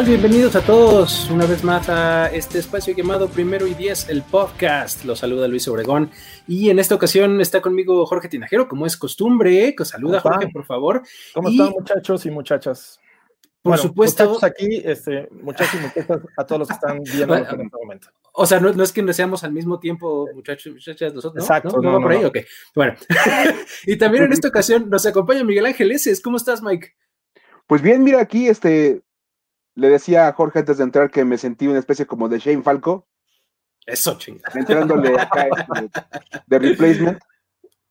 Bienvenidos a todos una vez más a este espacio llamado Primero y Diez, el podcast. Los saluda Luis Obregón y en esta ocasión está conmigo Jorge Tinajero, como es costumbre. Que saluda Jorge, por favor. ¿Cómo están muchachos y muchachas? Por supuesto. Muchachos aquí, este, muchachos y muchachas, a todos los que están viendo en este momento. O sea, no, es que no seamos al mismo tiempo, muchachos y muchachas, nosotros. Exacto. No, no, por ahí, ok. Bueno. y también en esta ocasión nos acompaña Miguel Ángel Eses. ¿Cómo estás, Mike? Pues bien, mira aquí, este, le decía a Jorge antes de entrar que me sentí una especie como de Shane Falco. Eso, chingada. Entrándole acá este, de replacement.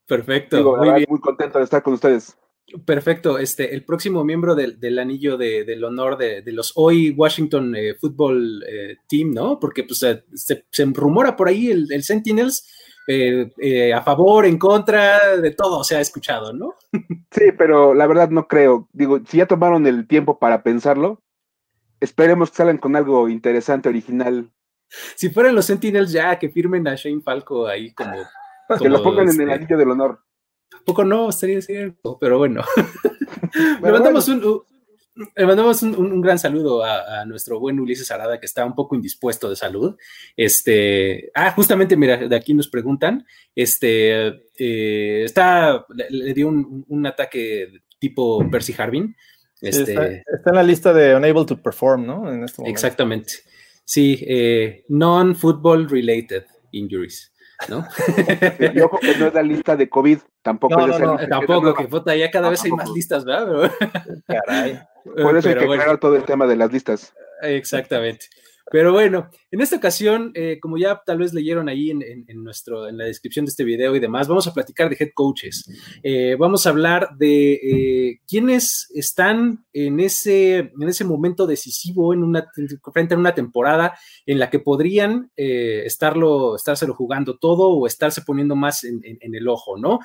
Perfecto. Digo, muy, bien. muy contento de estar con ustedes. Perfecto. Este, el próximo miembro del, del anillo de, del honor de, de, los hoy Washington eh, Football eh, Team, ¿no? Porque pues, se, se, rumora por ahí el, el Sentinels eh, eh, a favor, en contra, de todo se ha escuchado, ¿no? Sí, pero la verdad no creo. Digo, si ya tomaron el tiempo para pensarlo, esperemos que salgan con algo interesante, original. Si fueran los Sentinels ya, que firmen a Shane Falco ahí como... como que lo pongan este, en el anillo del honor. Tampoco no, estaría cierto, pero bueno. Le mandamos un, le mandamos un, un gran saludo a, a, nuestro buen Ulises Arada, que está un poco indispuesto de salud. Este, ah, justamente, mira, de aquí nos preguntan, este, eh, está, le, le dio un, un, ataque tipo Percy Harvin. Este, está, está, en la lista de unable to perform, ¿no? En este exactamente. Sí, eh, non-football related injuries. ¿no? y ojo que no es la lista de COVID, tampoco no, es no, no, tampoco, que puta, ya cada vez hay más listas, ¿verdad? Caray. Por eso hay que bueno. todo el tema de las listas. Exactamente. Pero bueno, en esta ocasión, eh, como ya tal vez leyeron ahí en, en, en, nuestro, en la descripción de este video y demás, vamos a platicar de head coaches. Eh, vamos a hablar de eh, quiénes están en ese, en ese momento decisivo en una, frente a una temporada en la que podrían estarlo, estárselo jugando todo o estarse poniendo más en, el ojo, ¿no?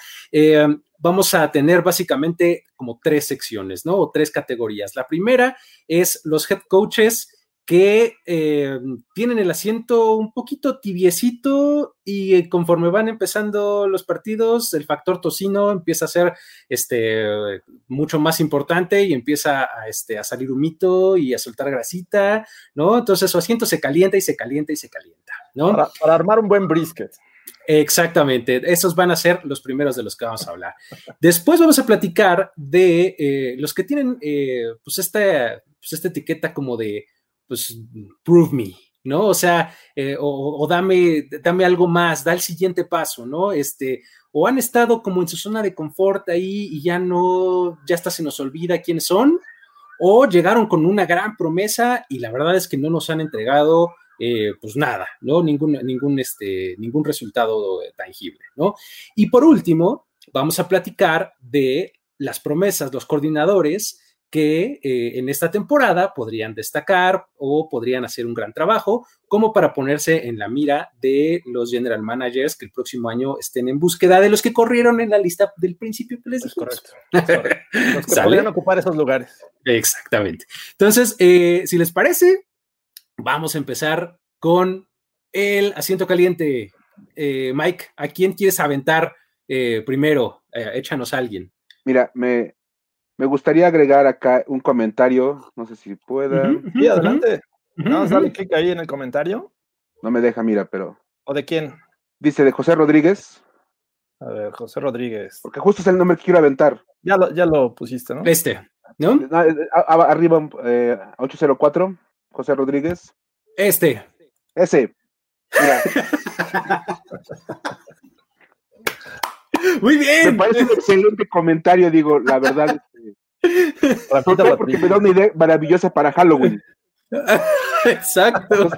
Vamos a tener básicamente como tres secciones, ¿no? O tres categorías. La primera es los head coaches que eh, tienen el asiento un poquito tibiecito y conforme van empezando los partidos, el factor tocino empieza a ser este, mucho más importante y empieza a, este, a salir humito y a soltar grasita, ¿no? Entonces su asiento se calienta y se calienta y se calienta, ¿no? Para, para armar un buen brisket. Exactamente, esos van a ser los primeros de los que vamos a hablar. Después vamos a platicar de eh, los que tienen eh, pues, esta, pues esta etiqueta como de pues, prove me, ¿no? O sea, eh, o, dame, dame algo más, da el siguiente paso, ¿no? Este, o han estado como en su zona de confort ahí y ya no, ya hasta se nos olvida quiénes son, o llegaron con una gran promesa y la verdad es que no nos han entregado. Eh, pues nada, ¿no? Ningún, ningún, este, ningún resultado tangible, ¿no? Y por último, vamos a platicar de las promesas, los coordinadores que eh, en esta temporada podrían destacar o podrían hacer un gran trabajo, como para ponerse en la mira de los general managers que el próximo año estén en búsqueda de los que corrieron en la lista del principio que les es correcto, es correcto. Los que ¿Sale? podrían ocupar esos lugares. Exactamente. Entonces, eh, si les parece, vamos a empezar con el asiento caliente. Eh, Mike, ¿a quién quieres aventar eh, primero? échanos a alguien. Mira, me, me gustaría agregar acá un comentario, no sé si pueda. Uh -huh, sí, adelante. Uh -huh, no, dale clic ahí en el comentario. No me deja, mira, pero. ¿O de quién? Dice de José Rodríguez. A ver, José Rodríguez. Porque justo es el nombre que quiero aventar. Ya lo, ya lo pusiste, ¿no? Este, ¿no? Arriba, eh, 804, José Rodríguez. Este. Ese. Mira. Muy bien. Me parece un excelente comentario, digo, la verdad. Porque me da una idea maravillosa para Halloween. Exacto.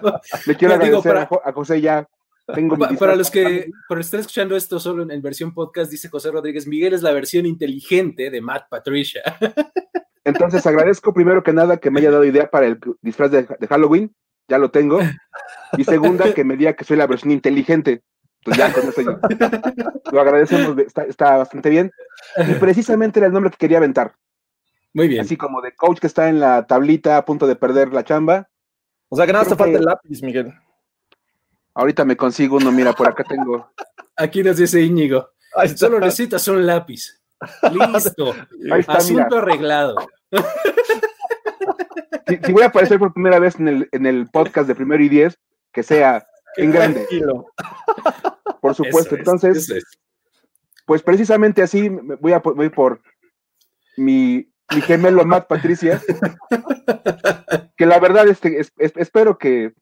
Le quiero agradecer para, a José ya. Tengo para, para los que por estar escuchando esto solo en, en, versión podcast, dice José Rodríguez, Miguel es la versión inteligente de Matt Patricia. Entonces agradezco primero que nada que me haya dado idea para el disfraz de, Halloween, ya lo tengo. Y segunda, que me diga que soy la versión inteligente. Pues ya con eso lo agradecemos, está, bastante bien. Y precisamente era el nombre que quería aventar. Muy bien. Así como de coach que está en la tablita a punto de perder la chamba. O sea que nada, te falta el lápiz, Miguel. Ahorita me consigo uno, mira, por acá tengo. Aquí nos dice Íñigo. Solo necesitas un lápiz. Listo. Asunto arreglado. Si, voy a aparecer por primera vez en el, en el podcast de Primero y Diez, que sea en grande. Por supuesto. Entonces, pues precisamente así voy a voy por mi, mi gemelo Matt Patricia, que la verdad este, es, espero que,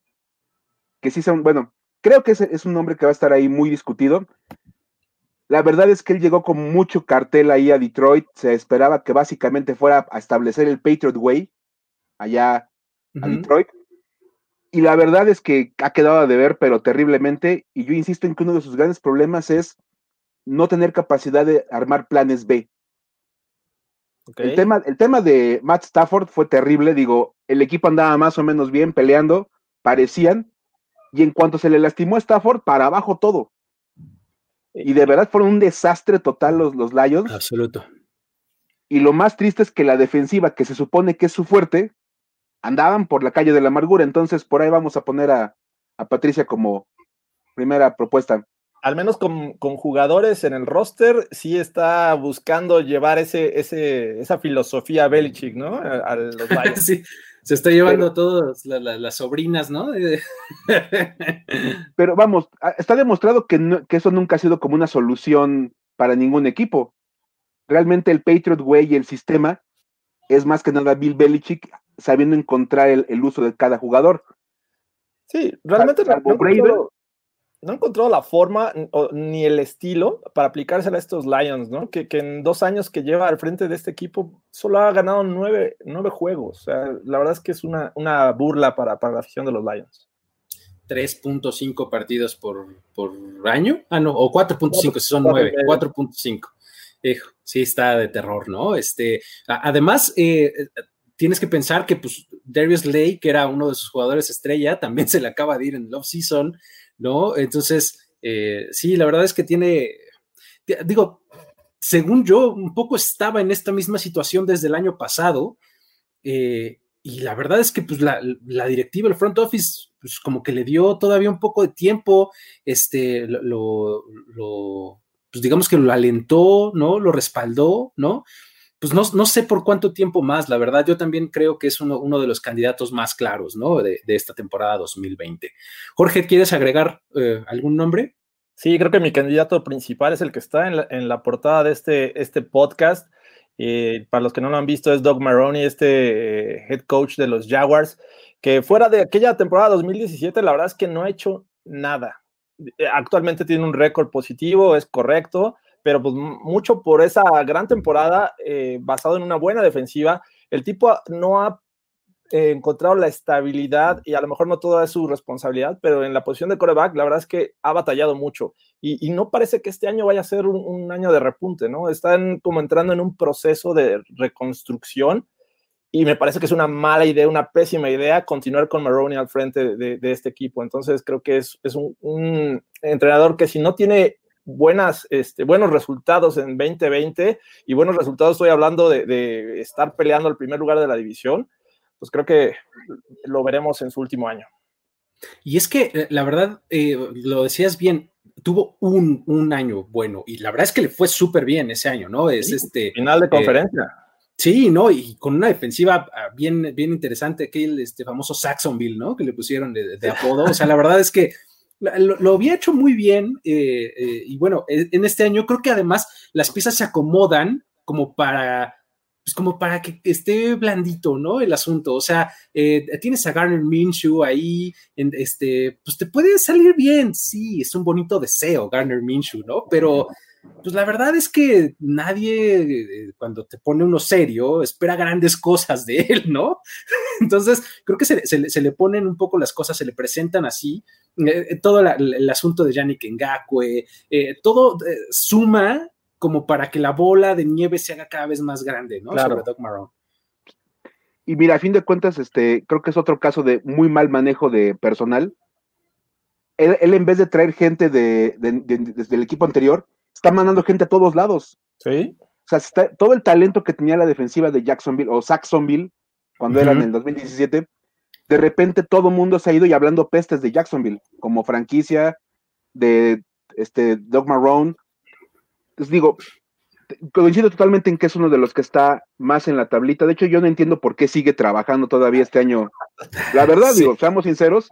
que sí sea un, bueno, creo que es, es un nombre que va a estar ahí muy discutido. La verdad es que él llegó con mucho cartel ahí a Detroit. Se esperaba que básicamente fuera a establecer el Patriot Way allá a Detroit. Y la verdad es que ha quedado de ver, pero terriblemente. Y yo insisto en que uno de sus grandes problemas es no tener capacidad de armar planes B. El, tema, el tema de Matt Stafford fue terrible. Digo, el equipo andaba más o menos bien peleando, parecían. Y en cuanto se le lastimó a Stafford, para abajo todo. Y de verdad fueron un desastre total los, los Lions. Absoluto. Y lo más triste es que la defensiva, que se supone que es su fuerte, andaban por la calle de la amargura. Entonces, por ahí vamos a poner a, Patricia como primera propuesta. Al menos con, jugadores en el roster, sí está buscando llevar ese, ese, esa filosofía Belichick, ¿no? A, los sí, se está llevando a todas las sobrinas, ¿no? pero vamos, está demostrado que, que, eso nunca ha sido como una solución para ningún equipo. Realmente el Patriot Way y el sistema es más que nada Bill Belichick sabiendo encontrar el, uso de cada jugador. Sí, realmente no, ha encontrado la forma ni el estilo para aplicársela a estos Lions, ¿no? Que, en dos años que lleva al frente de este equipo solo ha ganado nueve, juegos. O sea, la verdad es que es una, burla para, la afición de los Lions. 3.5 partidos por, año. Ah, no, o 4.5, si son nueve, 4.5. Sí, está de terror, ¿no? Este, además, eh, tienes que pensar que pues Darius Lay, que era uno de sus jugadores estrella, también se le acaba de ir en el off-season, ¿no? Entonces, eh, sí, la verdad es que tiene, digo, según yo, un poco estaba en esta misma situación desde el año pasado, eh, y la verdad es que pues la, directiva, el front office, pues como que le dio todavía un poco de tiempo, este, lo, lo pues digamos que lo alentó, ¿no? Lo respaldó, ¿no? Pues no, sé por cuánto tiempo más, la verdad, yo también creo que es uno, de los candidatos más claros, ¿no? De, esta temporada 2020. Jorge, ¿quieres agregar eh, algún nombre? Sí, creo que mi candidato principal es el que está en la, portada de este, este podcast. Eh, para los que no lo han visto, es Doug Maroney, este eh, head coach de los Jaguars, que fuera de aquella temporada 2017, la verdad es que no ha hecho nada. Actualmente tiene un récord positivo, es correcto, pero pues mucho por esa gran temporada eh, basado en una buena defensiva. El tipo no ha eh, encontrado la estabilidad y a lo mejor no toda es su responsabilidad, pero en la posición de coreback la verdad es que ha batallado mucho y, no parece que este año vaya a ser un, año de repunte, ¿no? Están como entrando en un proceso de reconstrucción y me parece que es una mala idea, una pésima idea continuar con Maroney al frente de, este equipo. Entonces creo que es, un, un, entrenador que si no tiene buenas, este, buenos resultados en 2020 y buenos resultados, estoy hablando de, estar peleando el primer lugar de la división, pues creo que lo veremos en su último año. Y es que eh, la verdad, eh, lo decías bien, tuvo un, año bueno y la verdad es que le fue súper bien ese año, ¿no? Es este final de eh, conferencia. sí, ¿no? Y con una defensiva ah, bien, bien interesante, aquel este famoso Saxonville, ¿no? Que le pusieron de, de apodo. O sea, la verdad es que lo, había hecho muy bien eh, eh, y bueno, e, en este año creo que además las piezas se acomodan como para, pues como para que esté blandito, ¿no? El asunto, o sea, eh, tienes a Garner Minshew ahí, en, este, pues te puede salir bien, sí, es un bonito deseo Garner Minshew, ¿no? Pero pues la verdad es que nadie, eh, cuando te pone uno serio, espera grandes cosas de él, ¿no? Entonces, creo que se, le ponen un poco las cosas, se le presentan así. Eh, eh, todo el asunto de Yannick Ngakwe, todo suma como para que la bola de nieve se haga cada vez más grande, ¿no? Sobre Doc Marrone. Y mira, a fin de cuentas, este, creo que es otro caso de muy mal manejo de personal. Él, en vez de traer gente de, desde el equipo anterior, está mandando gente a todos lados. Sí. O sea, está, todo el talento que tenía la defensiva de Jacksonville o Saxonville, cuando eran en el 2017, de repente todo el mundo se ha ido y hablando pestes de Jacksonville, como franquicia de este Doug Marrone. Les digo, coincido totalmente en que es uno de los que está más en la tablita. De hecho, yo no entiendo por qué sigue trabajando todavía este año. La verdad, digo, seamos sinceros,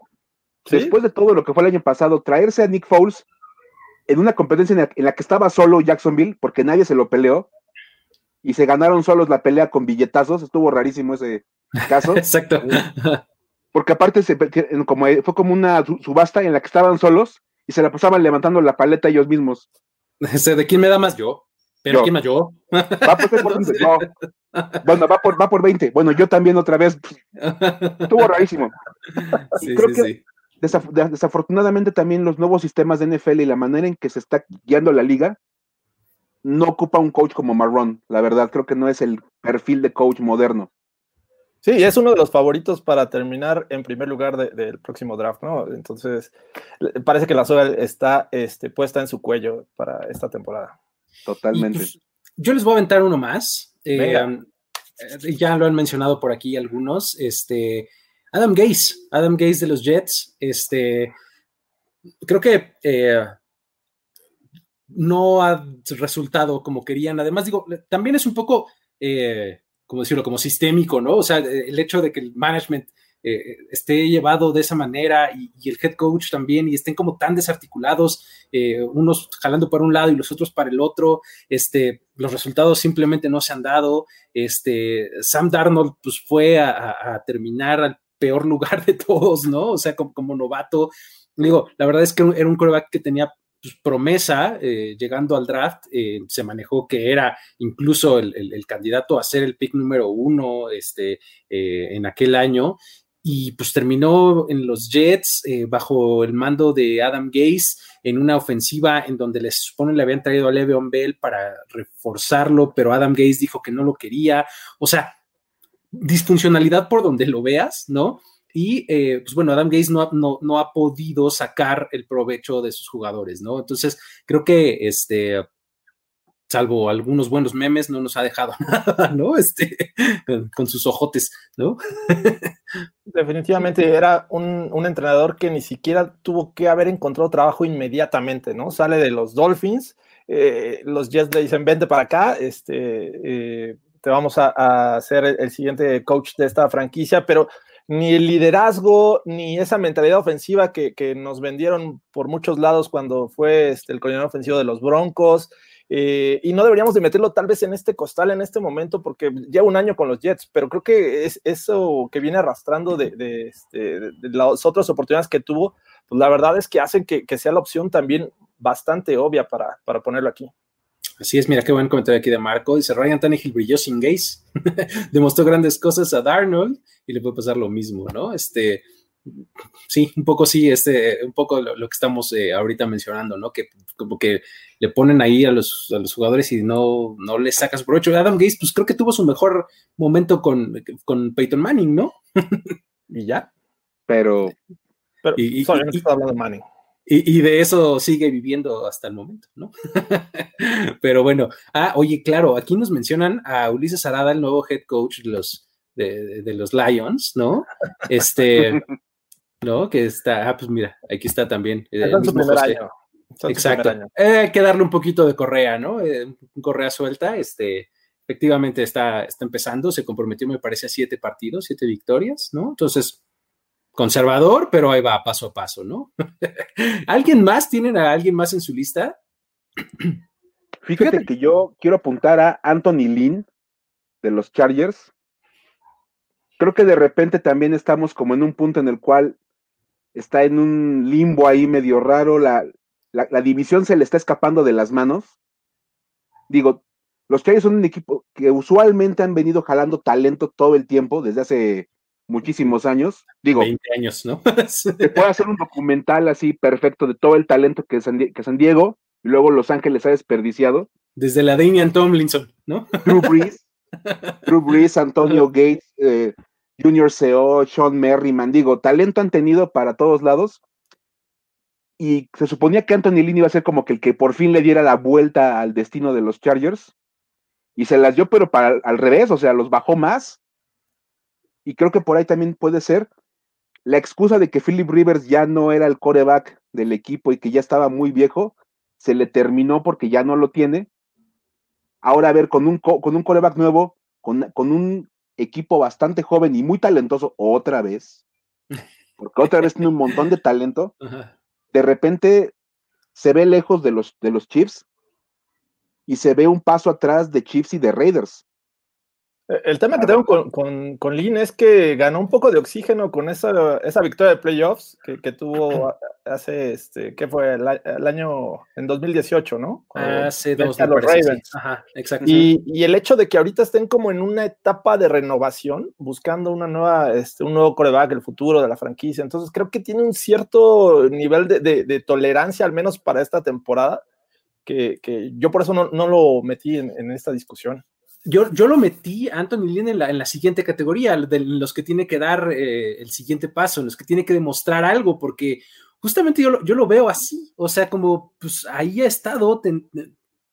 después de todo lo que fue el año pasado, traerse a Nick Foles en una competencia en la, que estaba solo Jacksonville, porque nadie se lo peleó, y se ganaron solos la pelea con billetazos, estuvo rarísimo ese caso. Exacto. Porque aparte se, como, fue como una subasta en la que estaban solos y se la pasaban levantando la paleta ellos mismos. ¿De quién me da más yo? ¿Pero quién más yo? Va por, no. Bueno, va por, va por 20. Bueno, yo también otra vez. Estuvo rarísimo. Sí, Creo sí, que desafortunadamente también los nuevos sistemas de NFL y la manera en que se está guiando la liga no ocupa un coach como Marrón. La verdad, creo que no es el perfil de coach moderno. Sí, es uno de los favoritos para terminar en primer lugar del próximo draft, ¿no? Entonces, parece que la soga está este, puesta en su cuello para esta temporada. Totalmente. Pues, yo les voy a aventar uno más. Eh, ya lo han mencionado por aquí algunos. Este, Adam Gase, Adam Gase de los Jets. Este, creo que eh, no ha resultado como querían. Además, digo, también es un poco como decirlo, como sistémico, ¿no? O sea, el hecho de que el management eh, esté llevado de esa manera y, el head coach también y estén como tan desarticulados, eh, unos jalando para un lado y los otros para el otro, este, los resultados simplemente no se han dado, este, Sam Darnold pues fue a, terminar al peor lugar de todos, ¿no? O sea, como, novato, digo, la verdad es que era un coreback que tenía pues, promesa, eh, llegando al draft, eh, se manejó que era incluso el, candidato a ser el pick número uno este, eh, en aquel año, y pues terminó en los Jets bajo el mando de Adam Gase en una ofensiva en donde les supone le habían traído a Le'Veon Bell para reforzarlo, pero Adam Gase dijo que no lo quería, o sea, disfuncionalidad por donde lo veas, ¿no? Y eh, pues bueno, Adam Gates no, no, ha podido sacar el provecho de sus jugadores, ¿no? Entonces, creo que este, salvo algunos buenos memes, no nos ha dejado nada, ¿no? Este, con sus ojotes, ¿no? Definitivamente era un, entrenador que ni siquiera tuvo que haber encontrado trabajo inmediatamente, ¿no? Sale de los Dolphins, eh, los Jets le dicen, vente para acá, este, eh, te vamos a, a, ser el siguiente coach de esta franquicia, pero ni el liderazgo, ni esa mentalidad ofensiva que, nos vendieron por muchos lados cuando fue este, el coordinador ofensivo de los Broncos. Eh, y no deberíamos de meterlo tal vez en este costal en este momento porque lleva un año con los Jets, pero creo que es eso que viene arrastrando de, este, las otras oportunidades que tuvo, pues la verdad es que hacen que, sea la opción también bastante obvia para, para ponerlo aquí. Así es, mira qué buen comentario aquí de Marco. Dice Ryan Tannehill brilló sin gays, demostró grandes cosas a Darnold y le puede pasar lo mismo, ¿no? Este, sí, un poco sí, este, un poco lo, que estamos eh, ahorita mencionando, ¿no? Que como que le ponen ahí a los, a los jugadores y no, no les sacas provecho. Adam Gates, pues creo que tuvo su mejor momento con, con Peyton Manning, ¿no? y ya. Pero, pero y, y, hablando de Manning. Y, de eso sigue viviendo hasta el momento, ¿no? Pero bueno, ah, oye, claro, aquí nos mencionan a Ulises Arada, el nuevo head coach de los, de, los Lions, ¿no? Este, ¿no? Que está, ah, pues mira, aquí está también. Eh, su primer año. Exacto. Eh, hay que darle un poquito de correa, ¿no? Eh, correa suelta, este, efectivamente está, está empezando, se comprometió, me parece, a siete partidos, siete victorias, ¿no? Entonces, conservador, pero ahí va paso a paso, ¿no? ¿Alguien más? ¿Tienen a alguien más en su lista? Fíjate que yo quiero apuntar a Anthony Lynn de los Chargers. Creo que de repente también estamos como en un punto en el cual está en un limbo ahí medio raro, la, la división se le está escapando de las manos. Digo, los Chargers son un equipo que usualmente han venido jalando talento todo el tiempo, desde hace muchísimos años. Digo, 20 años, ¿no? se puede hacer un documental así perfecto de todo el talento que San, que San Diego y luego Los Ángeles ha desperdiciado. Desde la Damian Tomlinson, ¿no? Drew Brees, Drew Brees, Antonio Gates, eh, Junior Seo, Sean Merriman, digo, talento han tenido para todos lados. Y se suponía que Anthony Lynn iba a ser como que el que por fin le diera la vuelta al destino de los Chargers. Y se las dio, pero para al revés, o sea, los bajó más. Y creo que por ahí también puede ser la excusa de que Philip Rivers ya no era el coreback del equipo y que ya estaba muy viejo, se le terminó porque ya no lo tiene. Ahora, a ver, con un, con un coreback nuevo, con, con un equipo bastante joven y muy talentoso, otra vez, porque otra vez tiene un montón de talento, de repente se ve lejos de los, de los Chiefs y se ve un paso atrás de Chiefs y de Raiders. Eh, el tema que tengo con, con, con, Lynn es que ganó un poco de oxígeno con esa, esa victoria de playoffs que, que tuvo hace, este, ¿qué fue? El, año, en 2018, ¿no? Hace dos los Ravens. Ajá, exacto. Y, y, el hecho de que ahorita estén como en una etapa de renovación, buscando una nueva, este, un nuevo coreback, el futuro de la franquicia, entonces creo que tiene un cierto nivel de, de, de tolerancia, al menos para esta temporada, que, que yo por eso no, no lo metí en, en esta discusión. Yo, yo, lo metí, Anthony Lynn, en la, en la, siguiente categoría, de los que tiene que dar eh, el siguiente paso, en los que tiene que demostrar algo, porque justamente yo lo, yo lo veo así, o sea, como pues ahí ha estado,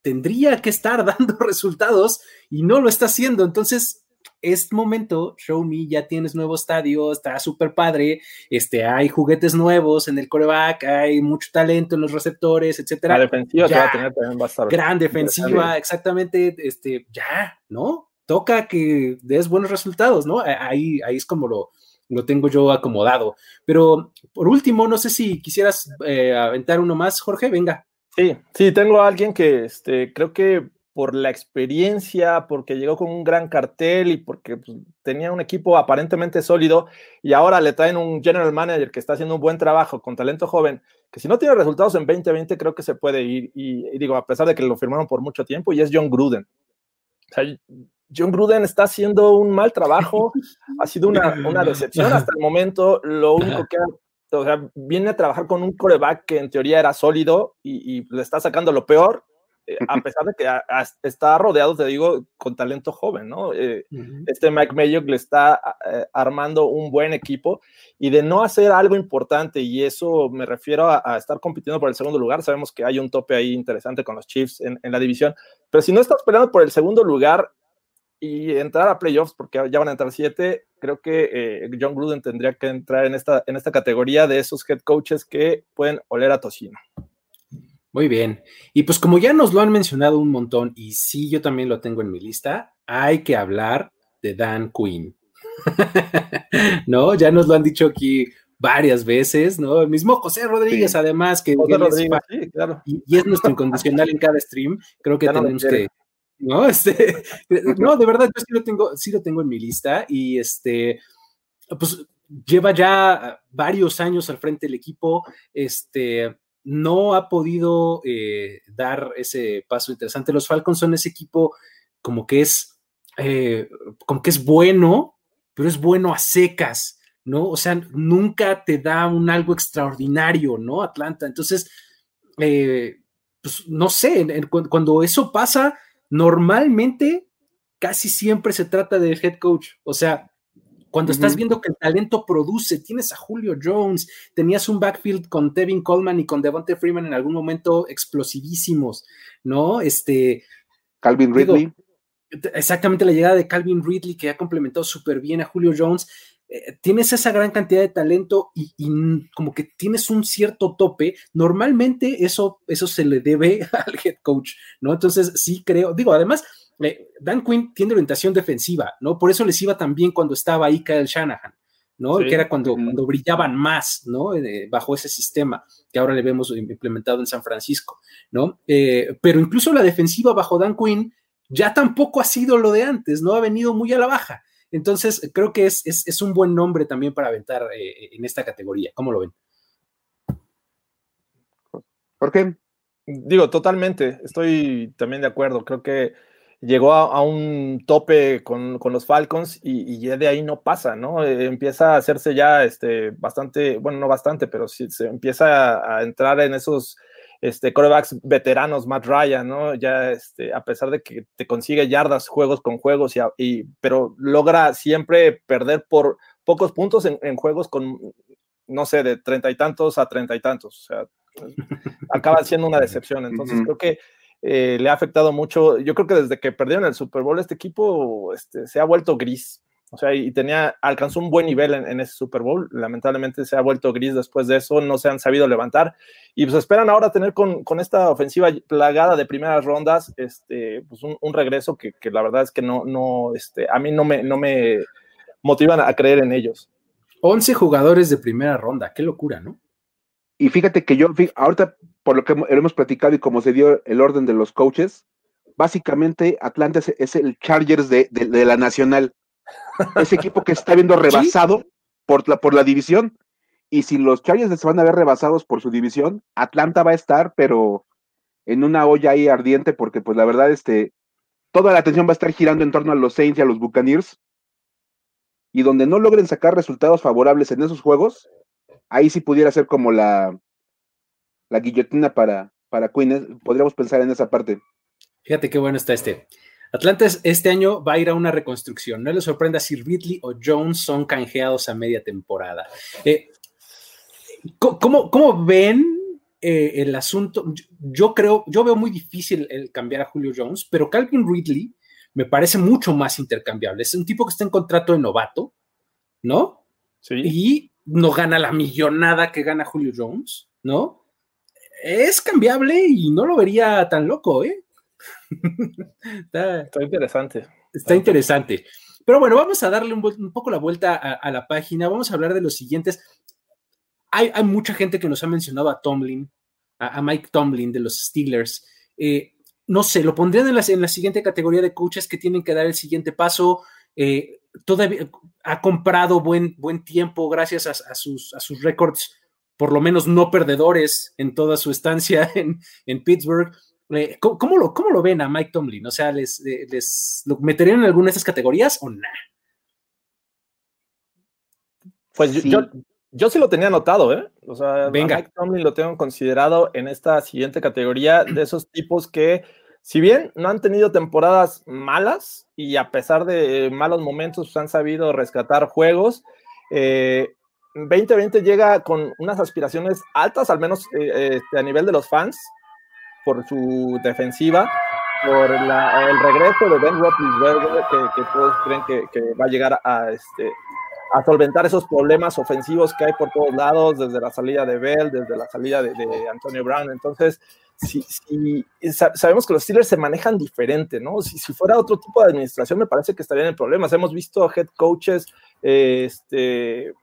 tendría que estar dando resultados y no lo está haciendo, entonces es momento, show me, ya tienes nuevo estadio, está súper padre, este, hay juguetes nuevos en el coreback, hay mucho talento en los receptores, etcétera. La defensiva ya, va a tener también va Gran defensiva, exactamente, este, ya, ¿no? Toca que des buenos resultados, ¿no? Ahí, ahí es como lo, lo tengo yo acomodado. Pero por último, no sé si quisieras eh, aventar uno más, Jorge, venga. Sí, sí, tengo a alguien que este, creo que por la experiencia, porque llegó con un gran cartel y porque pues, tenía un equipo aparentemente sólido y ahora le traen un general manager que está haciendo un buen trabajo con talento joven, que si no tiene resultados en 2020 creo que se puede ir y, digo, a pesar de que lo firmaron por mucho tiempo y es John Gruden. O sea, John Gruden está haciendo un mal trabajo, ha sido una, una decepción hasta el momento, lo único que o sea, viene a trabajar con un coreback que en teoría era sólido y, y le está sacando lo peor a pesar de que está rodeado, te digo, con talento joven, ¿no? Eh, este Mike Mayock le está eh, armando un buen equipo y de no hacer algo importante, y eso me refiero a, estar compitiendo por el segundo lugar, sabemos que hay un tope ahí interesante con los Chiefs en, la división, pero si no estás peleando por el segundo lugar y entrar a playoffs, porque ya van a entrar siete, creo que John Gruden tendría que entrar en esta, en esta categoría de esos head coaches que pueden oler a tocino. Muy bien. Y pues como ya nos lo han mencionado un montón, y sí, yo también lo tengo en mi lista, hay que hablar de Dan Quinn. ¿No? Ya nos lo han dicho aquí varias veces, ¿no? El mismo José Rodríguez, además, que y, es nuestro incondicional en cada stream, creo que tenemos que, ¿no? Este, no, de verdad, yo sí lo tengo, sí lo tengo en mi lista, y este, pues lleva ya varios años al frente del equipo, este, no ha podido eh, dar ese paso interesante. Los Falcons son ese equipo como que es, eh, como que es bueno, pero es bueno a secas, ¿no? O sea, nunca te da un algo extraordinario, ¿no? Atlanta. Entonces, eh, pues no sé, cuando eso pasa, normalmente casi siempre se trata del head coach. O sea, cuando estás viendo que el talento produce, tienes a Julio Jones, tenías un backfield con Tevin Coleman y con Devontae Freeman en algún momento explosivísimos, ¿no? Este. Calvin Ridley. exactamente la llegada de Calvin Ridley, que ha complementado súper bien a Julio Jones. Eh, tienes esa gran cantidad de talento y, como que tienes un cierto tope. Normalmente eso, eso se le debe al head coach, ¿no? Entonces sí creo, digo, además Dan Quinn tiene orientación defensiva, ¿no? Por eso les iba tan bien cuando estaba ahí Kyle Shanahan, ¿no? Que era cuando, cuando brillaban más, ¿no? Eh, bajo ese sistema que ahora le vemos implementado en San Francisco, ¿no? Eh, pero incluso la defensiva bajo Dan Quinn ya tampoco ha sido lo de antes, ¿no? Ha venido muy a la baja. Entonces, creo que es, es, un buen nombre también para aventar eh, en esta categoría. ¿Cómo lo ven? ¿Por qué? Digo, totalmente, estoy también de acuerdo. Creo que llegó a, un tope con, los Falcons y, ya de ahí no pasa, ¿no? Eh, empieza a hacerse ya este, bastante, bueno, no bastante, pero sí, se empieza a, entrar en esos este, corebacks veteranos, Matt Ryan, ¿no? Ya, este, a pesar de que te consigue yardas juegos con juegos, y, pero logra siempre perder por pocos puntos en, juegos con, no sé, de treinta y tantos a treinta y tantos. O sea, acaba siendo una decepción. Entonces, creo que eh, le ha afectado mucho. Yo creo que desde que perdieron el Super Bowl, este equipo este, se ha vuelto gris. O sea, y tenía, alcanzó un buen nivel en, ese Super Bowl. Lamentablemente se ha vuelto gris después de eso, no se han sabido levantar. Y pues esperan ahora tener con, esta ofensiva plagada de primeras rondas, este, pues un, regreso que, la verdad es que no, no, este, a mí no me, no me motivan a creer en ellos. 11 jugadores de primera ronda, qué locura, ¿no? Y fíjate que yo, ahorita por lo que hemos platicado y como se dio el orden de los coaches, básicamente Atlanta es, el Chargers de la Nacional ese equipo que está viendo rebasado por, la, por la división. Y si los Chargers se van a ver rebasados por su división, Atlanta va a estar, pero en una olla ahí ardiente, porque pues la verdad, este, toda la atención va a estar girando en torno a los Saints y a los Buccaneers. Y donde no logren sacar resultados favorables en esos juegos, ahí sí pudiera ser como la, la guillotina para, para Queen. Podríamos pensar en esa parte. Fíjate qué bueno está este. Atlanta este año va a ir a una reconstrucción. No le sorprenda si Ridley o Jones son canjeados a media temporada. Eh, ¿cómo, ven eh, el asunto? Yo creo, yo veo muy difícil el cambiar a Julio Jones, pero Calvin Ridley me parece mucho más intercambiable. Es un tipo que está en contrato de novato, ¿no? Sí. Y no gana la millonada que gana Julio Jones, ¿no? Es cambiable y no lo vería tan loco, ¿eh? está, interesante. Está interesante. Pero bueno, vamos a darle un, poco la vuelta a, la página. Vamos a hablar de los siguientes. Hay, mucha gente que nos ha mencionado a Tomlin, a, Mike Tomlin de los Steelers. Eh, no sé, lo pondrían en la, en la, siguiente categoría de coaches que tienen que dar el siguiente paso. Eh, todavía ha comprado buen, buen tiempo gracias a, sus, a sus récords, por lo menos no perdedores en toda su estancia en, en Pittsburgh. Eh, ¿cómo, lo, ¿Cómo lo ven a Mike Tomlin? O sea, ¿les, eh, les lo meterían en alguna de esas categorías o no? Pues yo, yo, sí lo tenía anotado, ¿eh? O sea, Venga. Mike Tomlin lo tengo considerado en esta siguiente categoría de esos tipos que, si bien no han tenido temporadas malas y a pesar de malos momentos pues, han sabido rescatar juegos, 2020 eh, llega con unas aspiraciones altas, al menos este, a nivel de los fans por su defensiva, por el regreso de Ben Roethlisberger, que, todos creen que, va a llegar a, este, a solventar esos problemas ofensivos que hay por todos lados, desde la salida de Bell, desde la salida de, Antonio Brown. Entonces, si, sabemos que los Steelers se manejan diferente, ¿no? Si, si, fuera otro tipo de administración, me parece que estarían en problemas. Hemos visto head coaches este,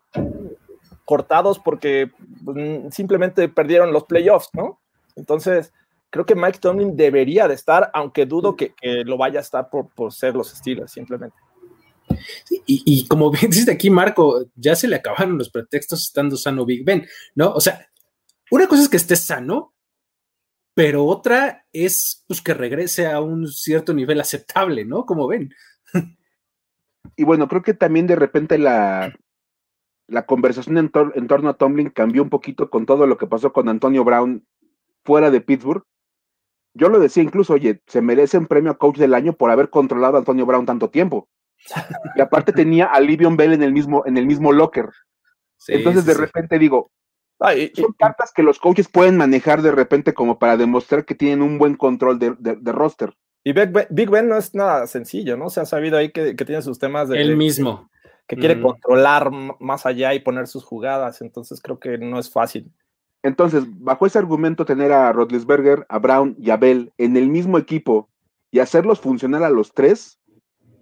cortados porque pues, simplemente perdieron los playoffs, ¿no? Entonces, creo que Mike Tomlin debería de estar, aunque dudo que, lo vaya a estar por, ser los Steelers, simplemente. Y, como bien dice aquí Marco, ya se le acabaron los pretextos estando sano Big Ben, ¿no? O sea, una cosa es que esté sano, pero otra es pues, que regrese a un cierto nivel aceptable, ¿no? Como ven. Y bueno, creo que también de repente la, la conversación en, en torno a Tomlin cambió un poquito con todo lo que pasó con Antonio Brown fuera de Pittsburgh yo lo decía incluso, oye, se merece un premio a coach del año por haber controlado a Antonio Brown tanto tiempo. Y aparte tenía a Livion Bell en el mismo, en el mismo locker. Entonces de repente digo, son cartas que los coaches pueden manejar de repente como para demostrar que tienen un buen control de, roster. Y Big ben, no es nada sencillo, ¿no? Se ha sabido ahí que, tiene sus temas de... Él mismo. Que, quiere mm. controlar más allá y poner sus jugadas, entonces creo que no es fácil. Entonces, bajo ese argumento, tener a Rodlisberger, a Brown y a Bell en el mismo equipo y hacerlos funcionar a los tres,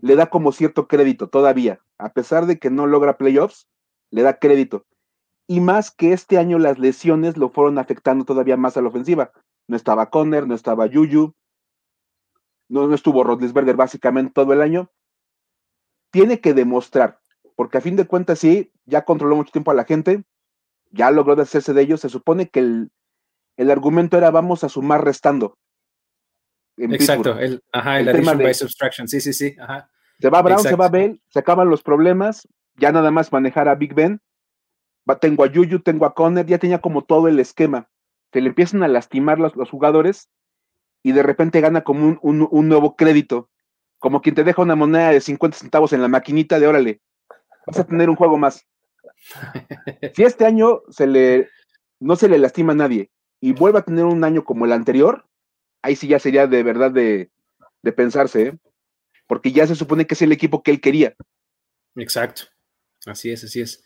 le da como cierto crédito todavía. A pesar de que no logra playoffs, le da crédito. Y más que este año las lesiones lo fueron afectando todavía más a la ofensiva. No estaba Conner, no estaba Yuyu, no, no estuvo Rodlisberger básicamente todo el año. Tiene que demostrar, porque a fin de cuentas sí, ya controló mucho tiempo a la gente, ya logró deshacerse de ellos. Se supone que el, argumento era vamos a sumar restando. Exacto, el, ajá, el, addition by subtraction, sí, sí, sí. Se va Brown, se va Bell, se acaban los problemas, ya nada más manejar a Big Ben. tengo a Yuyu, tengo a Conner, ya tenía como todo el esquema. se le empiezan a lastimar los, jugadores y de repente gana como un, nuevo crédito, como quien te deja una moneda de 50 centavos en la maquinita de órale, vas a tener un juego más. Si este año se le, no se le lastima a nadie y vuelve a tener un año como el anterior, ahí sí ya sería de verdad de, pensarse, ¿eh? Porque ya se supone que es el equipo que él quería. Exacto, así es, así es.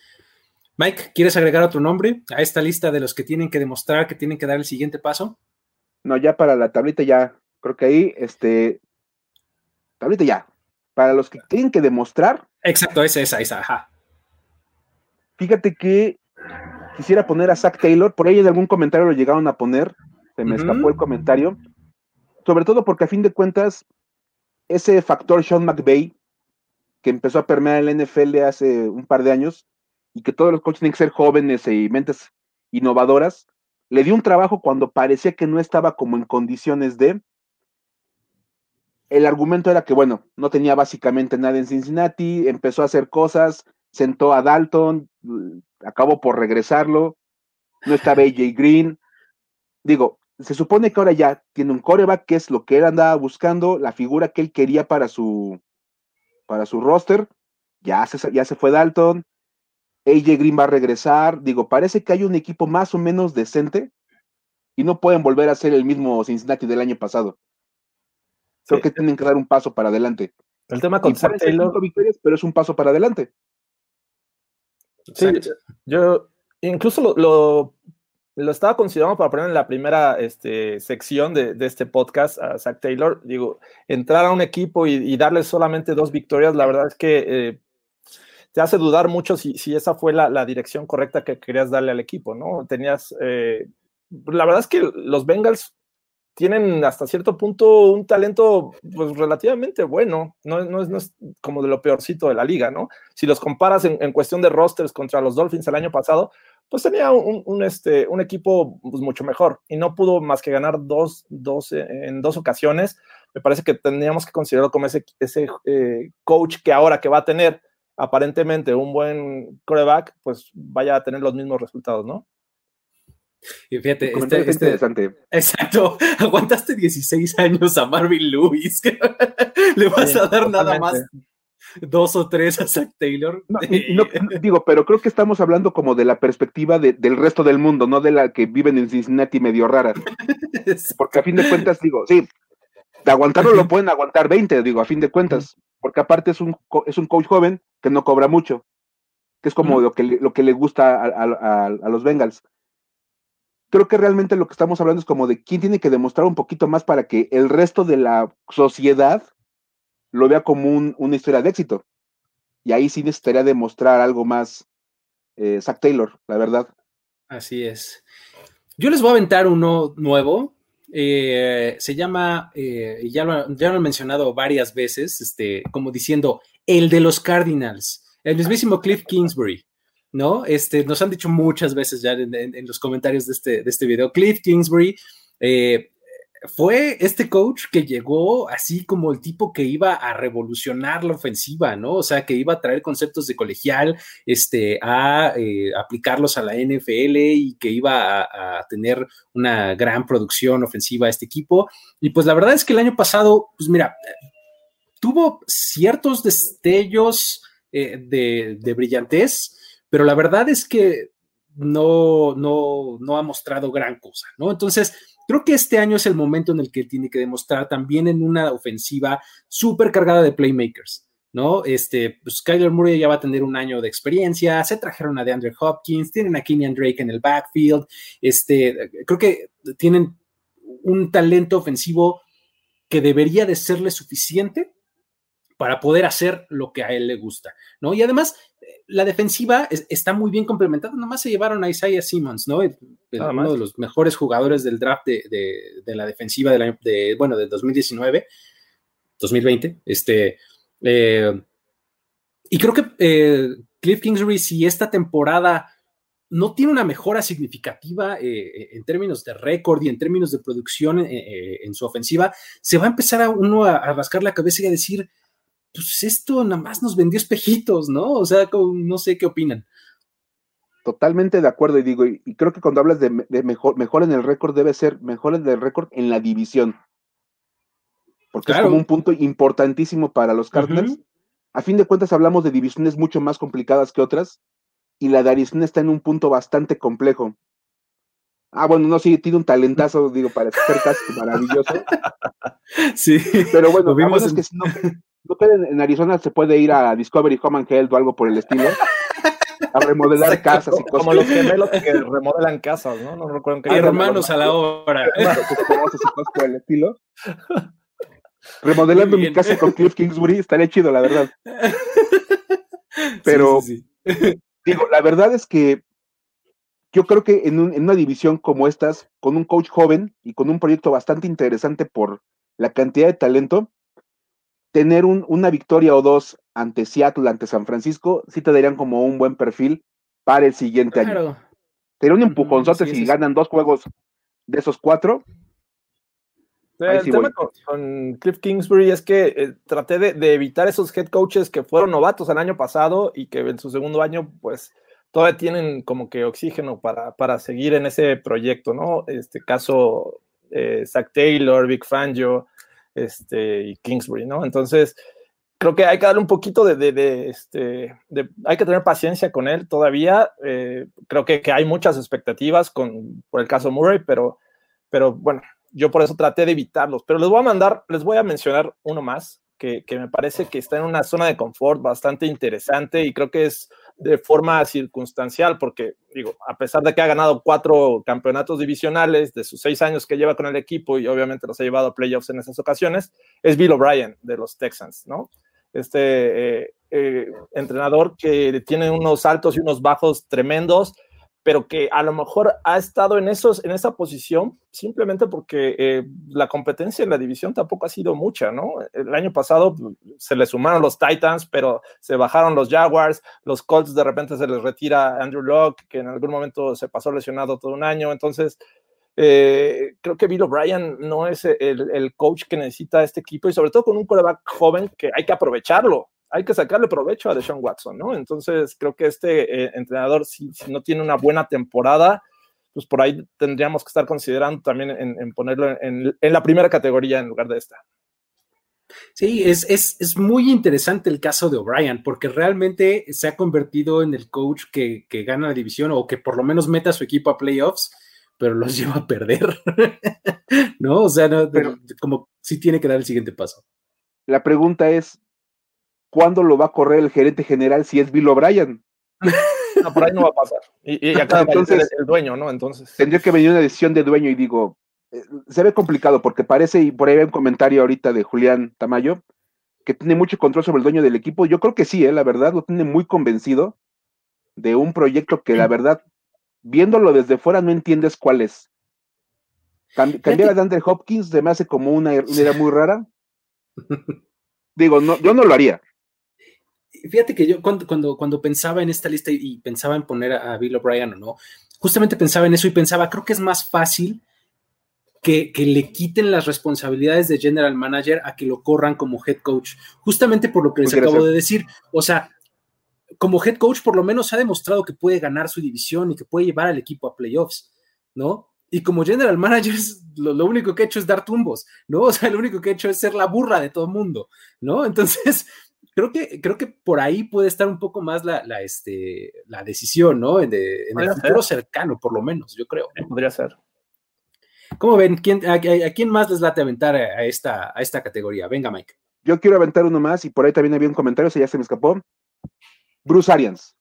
Mike, ¿quieres agregar otro nombre a esta lista de los que tienen que demostrar que tienen que dar el siguiente paso? No, ya para la tablita ya, creo que ahí, este, tablita ya, para los que tienen que demostrar. Exacto, esa, esa, esa, ajá. Fíjate que quisiera poner a Zach Taylor, por ahí en algún comentario lo llegaron a poner, se me escapó el comentario, sobre todo porque a fin de cuentas, ese factor Sean McVay, que empezó a permear el NFL hace un par de años, y que todos los coaches tienen que ser jóvenes y mentes innovadoras, le dio un trabajo cuando parecía que no estaba como en condiciones de. El argumento era que, bueno, no tenía básicamente nada en Cincinnati, empezó a hacer cosas, sentó a Dalton, acabó por regresarlo, no estaba AJ Green. Digo, se supone que ahora ya tiene un coreback, que es lo que él andaba buscando, la figura que él quería para su, para su roster. Ya se, ya se fue Dalton, AJ Green va a regresar. Digo, parece que hay un equipo más o menos decente y no pueden volver a ser el mismo Cincinnati del año pasado. Creo que tienen que dar un paso para adelante. El tema con Taylor. victorias, pero es un paso para adelante. Sí, yo incluso lo, lo, estaba considerando para poner en la primera este, sección de, este podcast a Zach Taylor. Digo, entrar a un equipo y, darle solamente dos victorias, la verdad es que eh, te hace dudar mucho si, esa fue la, dirección correcta que querías darle al equipo, ¿no? Tenías, eh, la verdad es que los Bengals tienen hasta cierto punto un talento pues relativamente bueno, no, no, es, como de lo peorcito de la liga, ¿no? Si los comparas en, cuestión de rosters contra los Dolphins el año pasado, pues tenía un, este, un equipo pues, mucho mejor y no pudo más que ganar dos, dos en dos ocasiones. Me parece que tendríamos que considerarlo como ese, ese eh, coach que ahora que va a tener aparentemente un buen coreback, pues vaya a tener los mismos resultados, ¿no? Y fíjate, este, este, interesante. Exacto, aguantaste 16 años a Marvin Lewis. Le vas a dar nada más dos o tres a Zach Taylor. digo, pero creo que estamos hablando como de la perspectiva del resto del mundo, no de la que viven en Cincinnati medio rara. Porque a fin de cuentas, digo, sí, de aguantarlo lo pueden aguantar 20, digo, a fin de cuentas porque aparte es un, es un coach joven que no cobra mucho, que es como lo, que, lo que le gusta a, los Bengals. Creo que realmente lo que estamos hablando es como de quién tiene que demostrar un poquito más para que el resto de la sociedad lo vea como una historia de éxito. Y ahí sí necesitaría demostrar algo más eh, Zach Taylor, la verdad. Así es. Yo les voy a aventar uno nuevo, eh, se llama, eh, ya, lo, ya lo han mencionado varias veces, este, como diciendo, el de los Cardinals, el mismísimo Cliff Kingsbury, ¿no? Este, nos han dicho muchas veces ya en, los comentarios de este, de este video, Cliff Kingsbury, eh, fue este coach que llegó así como el tipo que iba a revolucionar la ofensiva, ¿no? O sea, que iba a traer conceptos de colegial, este, a eh, aplicarlos a la NFL y que iba a, tener una gran producción ofensiva a este equipo. Y pues la verdad es que el año pasado, pues mira, tuvo ciertos destellos eh, de, de brillantez, pero la verdad es que no, no, no ha mostrado gran cosa, ¿no? Entonces, Creo que este año es el momento en el que tiene que demostrar también en una ofensiva súper cargada de playmakers. ¿no? Este, pues Kyler Murray ya va a tener un año de experiencia, se trajeron a DeAndre Hopkins, tienen a Kenyan Drake en el backfield, este, creo que tienen un talento ofensivo que debería de serle suficiente para poder hacer lo que a él le gusta, ¿no? Y además, la defensiva está muy bien complementada, nomás se llevaron a Isaiah Simmons, ¿no? uno de los mejores jugadores del draft de, la defensiva del año, de, bueno, del 2019, 2020, este, eh, y creo que eh, Cliff Kingsbury, si esta temporada no tiene una mejora significativa eh, en términos de récord y en términos de producción en su ofensiva, se va a empezar a uno a rascar la cabeza y a decir, pues esto nada más nos vendió espejitos, ¿no? O sea, no sé qué opinan. Totalmente de acuerdo y digo, y, creo que cuando hablas de, mejor, mejor en el récord debe ser mejor en el récord en la división. Porque es como un punto importantísimo para los Cardinals. A fin de cuentas hablamos de divisiones mucho más complicadas que otras y la de Arizona está en un punto bastante complejo. Ah, bueno, no, sí, tiene un talentazo, digo, para ser casi maravilloso. Sí. Pero bueno, vimos es que si no, no en Arizona se puede ir a Discovery Home and Health o algo por el estilo a remodelar casas y cosas. Como los gemelos que remodelan casas, ¿no? No recuerdo que hermanos a la obra. por el estilo. Remodelando mi casa con Cliff Kingsbury estaría chido, la verdad. Pero, digo, la verdad es que yo creo que en, en, una división como estas, con un coach joven y con un proyecto bastante interesante por la cantidad de talento, tener una victoria o dos ante Seattle, ante San Francisco, sí te darían como un buen perfil para el siguiente año. Te un empujonzote si ganan dos juegos de esos cuatro. El tema con, Cliff Kingsbury es que eh, traté de, evitar esos head coaches que fueron novatos el año pasado y que en su segundo año, pues, todavía tienen como que oxígeno para, para seguir en ese proyecto, ¿no? Este caso, eh, Zach Taylor, Vic Fangio, este, y Kingsbury, ¿no? Entonces, creo que hay que darle un poquito de, este, hay que tener paciencia con él todavía. Eh, creo que, hay muchas expectativas con, por el caso Murray, pero, pero bueno, yo por eso traté de evitarlos. Pero les voy a mandar, les voy a mencionar uno más que, que me parece que está en una zona de confort bastante interesante y creo que es de forma circunstancial, porque digo, a pesar de que ha ganado cuatro campeonatos divisionales de sus seis años que lleva con el equipo y obviamente los ha llevado a playoffs en esas ocasiones, es Bill O'Brien de los Texans, ¿no? Este eh, eh, entrenador que tiene unos altos y unos bajos tremendos, pero que a lo mejor ha estado en, esos, en esa posición simplemente porque eh, la competencia en la división tampoco ha sido mucha, ¿no? El año pasado se le sumaron los Titans, pero se bajaron los Jaguars, los Colts de repente se les retira Andrew Locke, que en algún momento se pasó lesionado todo un año, entonces eh, creo que Bill O'Brien no es el, el, coach que necesita este equipo y sobre todo con un quarterback joven que hay que aprovecharlo, hay que sacarle provecho a Deshaun Watson, ¿no? Entonces, creo que este eh, entrenador, si, no tiene una buena temporada, pues por ahí tendríamos que estar considerando también en, ponerlo en, la primera categoría en lugar de esta. Sí, es, es, muy interesante el caso de O'Brien, porque realmente se ha convertido en el coach que, gana la división o que por lo menos meta a su equipo a playoffs, pero los lleva a perder. ¿No? O sea, como sí tiene que dar el siguiente paso. La pregunta es, ¿cuándo lo va a correr el gerente general si es Bill O'Brien? No, por ahí no va a pasar. Y, acá entonces, el dueño, ¿no? Entonces. Tendría que venir una decisión de dueño y digo, eh, se ve complicado porque parece, y por ahí hay un comentario ahorita de Julián Tamayo, que tiene mucho control sobre el dueño del equipo. Yo creo que sí, ¿eh? la verdad, lo tiene muy convencido de un proyecto que la verdad, viéndolo desde fuera, no entiendes cuál es. cambiar a Dante Hopkins se me hace como una, una idea muy rara. Digo, no, yo no lo haría. Fíjate que yo cuando, cuando, pensaba en esta lista y, pensaba en poner a, Bill O'Brien o no, justamente pensaba en eso y pensaba, creo que es más fácil que, le quiten las responsabilidades de general manager a que lo corran como head coach, justamente por lo que les acabo de decir. O sea, como head coach por lo menos ha demostrado que puede ganar su división y que puede llevar al equipo a playoffs, ¿no? Y como general manager, lo, lo, único que ha hecho es dar tumbos, ¿no? O sea, lo único que ha hecho es ser la burra de todo el mundo, ¿no? Entonces, creo que, creo que por ahí puede estar un poco más la, la, este, la decisión, ¿no? En, el futuro cercano, por lo menos, yo creo. Podría ser. ¿Cómo ven? ¿Quién, a, quién más les late aventar a esta, a esta categoría? Venga, Mike. Yo quiero aventar uno más y por ahí también había un comentario, si ya se me escapó. Bruce Arians.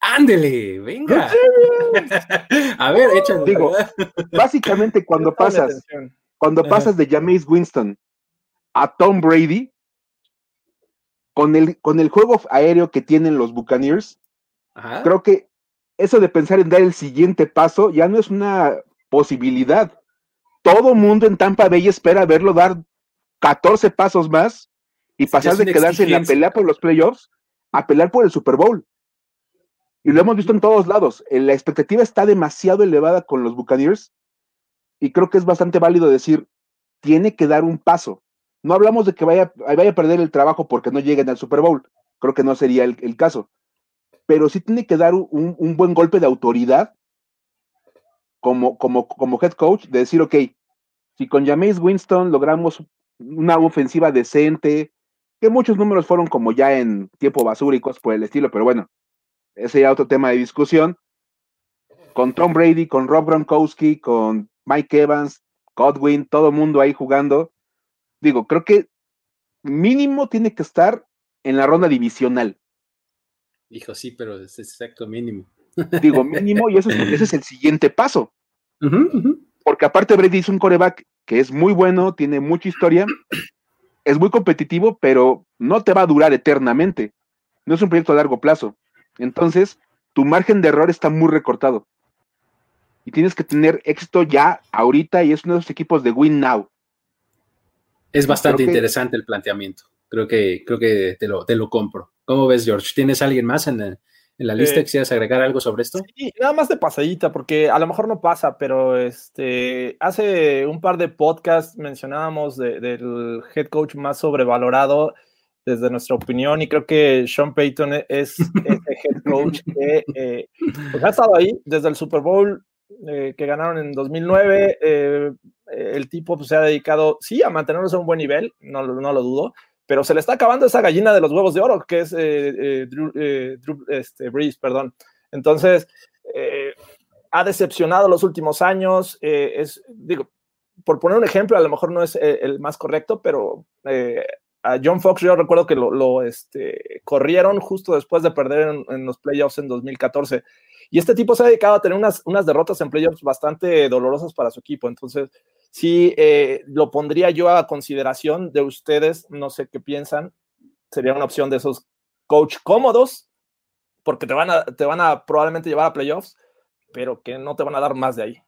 Ándele, venga. a ver, échale. Digo, básicamente cuando pasas, cuando pasas de Jameis Winston a Tom Brady, con el, con el juego aéreo que tienen los Buccaneers, creo que eso de pensar en dar el siguiente paso ya no es una posibilidad. Todo mundo en Tampa Bay espera verlo dar 14 pasos más y pasar de quedarse en la pelea por los playoffs a pelear por el Super Bowl. Y lo hemos visto en todos lados. Eh, la expectativa está demasiado elevada con los Buccaneers y creo que es bastante válido decir, tiene que dar un paso. No hablamos de que vaya, vaya a perder el trabajo porque no lleguen al Super Bowl. Creo que no sería el, caso. pero sí tiene que dar un, buen golpe de autoridad como, como, como head coach, de decir, ok, si con Jameis Winston logramos una ofensiva decente, que muchos números fueron como ya en tiempo basura y cosas por el estilo, pero bueno, ese ya otro tema de discusión. Con Tom Brady, con Rob Gronkowski, con Mike Evans, Godwin, todo el mundo ahí jugando. Digo, creo que mínimo tiene que estar en la ronda divisional. Hijo, sí, pero es exacto mínimo. Digo, mínimo, y ese es el siguiente paso. Porque aparte Brady es un coreback que es muy bueno, tiene mucha historia, es muy competitivo, pero no te va a durar eternamente. No es un proyecto a largo plazo. Entonces, tu margen de error está muy recortado. Y tienes que tener éxito ya, ahorita, y es uno de los equipos de Win Now. Es bastante interesante el planteamiento. Creo que, creo que te lo, te lo compro. ¿Cómo ves, George? ¿Tienes alguien más en, la lista? Eh, ¿Quisieras agregar algo sobre esto? Sí, nada más de pasadita, porque a lo mejor no pasa, pero este, hace un par de podcasts mencionábamos del head coach más sobrevalorado desde nuestra opinión, y creo que Sean Payton es ese head coach que eh, pues, ha estado ahí desde el Super Bowl eh, que ganaron en 2009. Eh, el tipo pues, se ha dedicado, sí, a mantenernos a un buen nivel, no, lo dudo, pero se le está acabando esa gallina de los huevos de oro, que es Drew, este, Breeze, perdón. Entonces, ha decepcionado los últimos años. es, digo, por poner un ejemplo, a lo mejor no es el más correcto, pero a John Fox yo recuerdo que lo, este, corrieron justo después de perder en, los playoffs en 2014. Y este tipo se ha dedicado a tener unas derrotas en playoffs bastante dolorosas para su equipo. Entonces, sí, eh, lo pondría yo a consideración de ustedes, no sé qué piensan. Sería una opción de esos coach cómodos, porque te van a, te van a probablemente llevar a playoffs, pero que no te van a dar más de ahí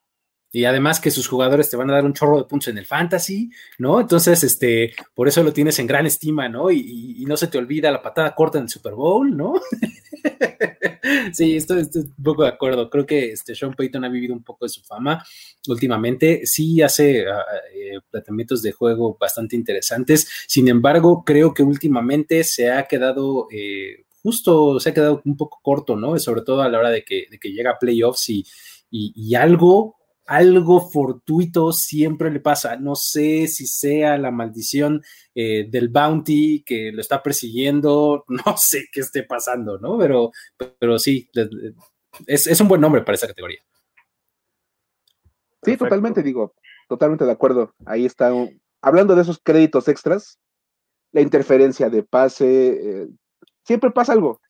y además que sus jugadores te van a dar un chorro de puntos en el fantasy, ¿no? Entonces, este, por eso lo tienes en gran estima, ¿no? Y, no se te olvida la patada corta en el Super Bowl, ¿no? sí, estoy, un poco de acuerdo. Creo que este Sean Payton ha vivido un poco de su fama últimamente. Sí hace uh, planteamientos de juego bastante interesantes. Sin embargo, creo que últimamente se ha quedado eh, justo, se ha quedado un poco corto, ¿no? Sobre todo a la hora de que, de que llega a playoffs y, y algo algo fortuito siempre le pasa. No sé si sea la maldición eh, del bounty que lo está persiguiendo, no sé qué esté pasando, ¿no? Pero, pero sí, es, un buen nombre para esa categoría. Sí, totalmente, digo, totalmente de acuerdo. Ahí está. hablando de esos créditos extras, la interferencia de pase, eh, siempre pasa algo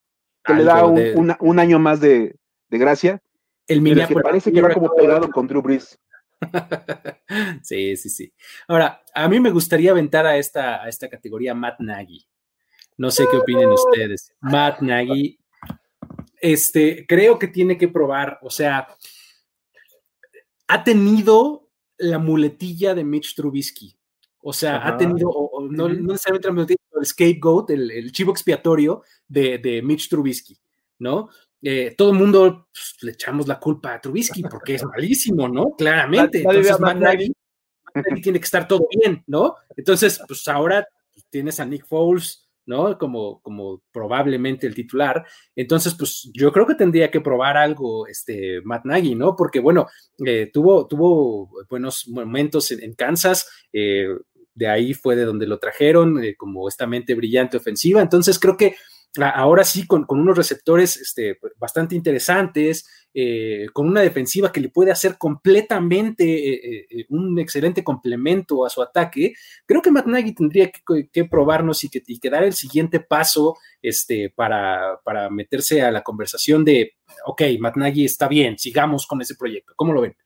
que le da un, año más de, de gracia el que parece que va como pegado con Drew Brees. sí, sí, sí. Ahora, a mí me gustaría aventar a esta, a esta categoría Matt Nagy. No sé qué opinen ustedes. Matt Nagy, este, creo que tiene que probar, o sea, ha tenido la muletilla de Mitch Trubisky. O sea, ha tenido, no, necesariamente la muletilla, el scapegoat, el, chivo expiatorio de, de Mitch Trubisky, ¿no? Eh, todo el mundo pues, le echamos la culpa a Trubisky porque es malísimo, ¿no? Claramente. Entonces, tiene que estar todo bien, ¿no? Entonces, pues ahora tienes a Nick Foles, ¿no? Como, como probablemente el titular. Entonces, pues yo creo que tendría que probar algo, este, Matt Nagy, ¿no? Porque, bueno, eh, tuvo, tuvo buenos momentos en, Kansas. Eh, de ahí fue de donde lo trajeron, como esta mente brillante ofensiva. Entonces, creo que ahora sí con, unos receptores este, bastante interesantes, eh, con una defensiva que le puede hacer completamente eh, eh, un excelente complemento a su ataque, creo que Matt Nagy tendría que, probarnos y que, dar el siguiente paso este, para, meterse a la conversación de, ok, Matt Nagy está bien, sigamos con ese proyecto. ¿Cómo lo ven?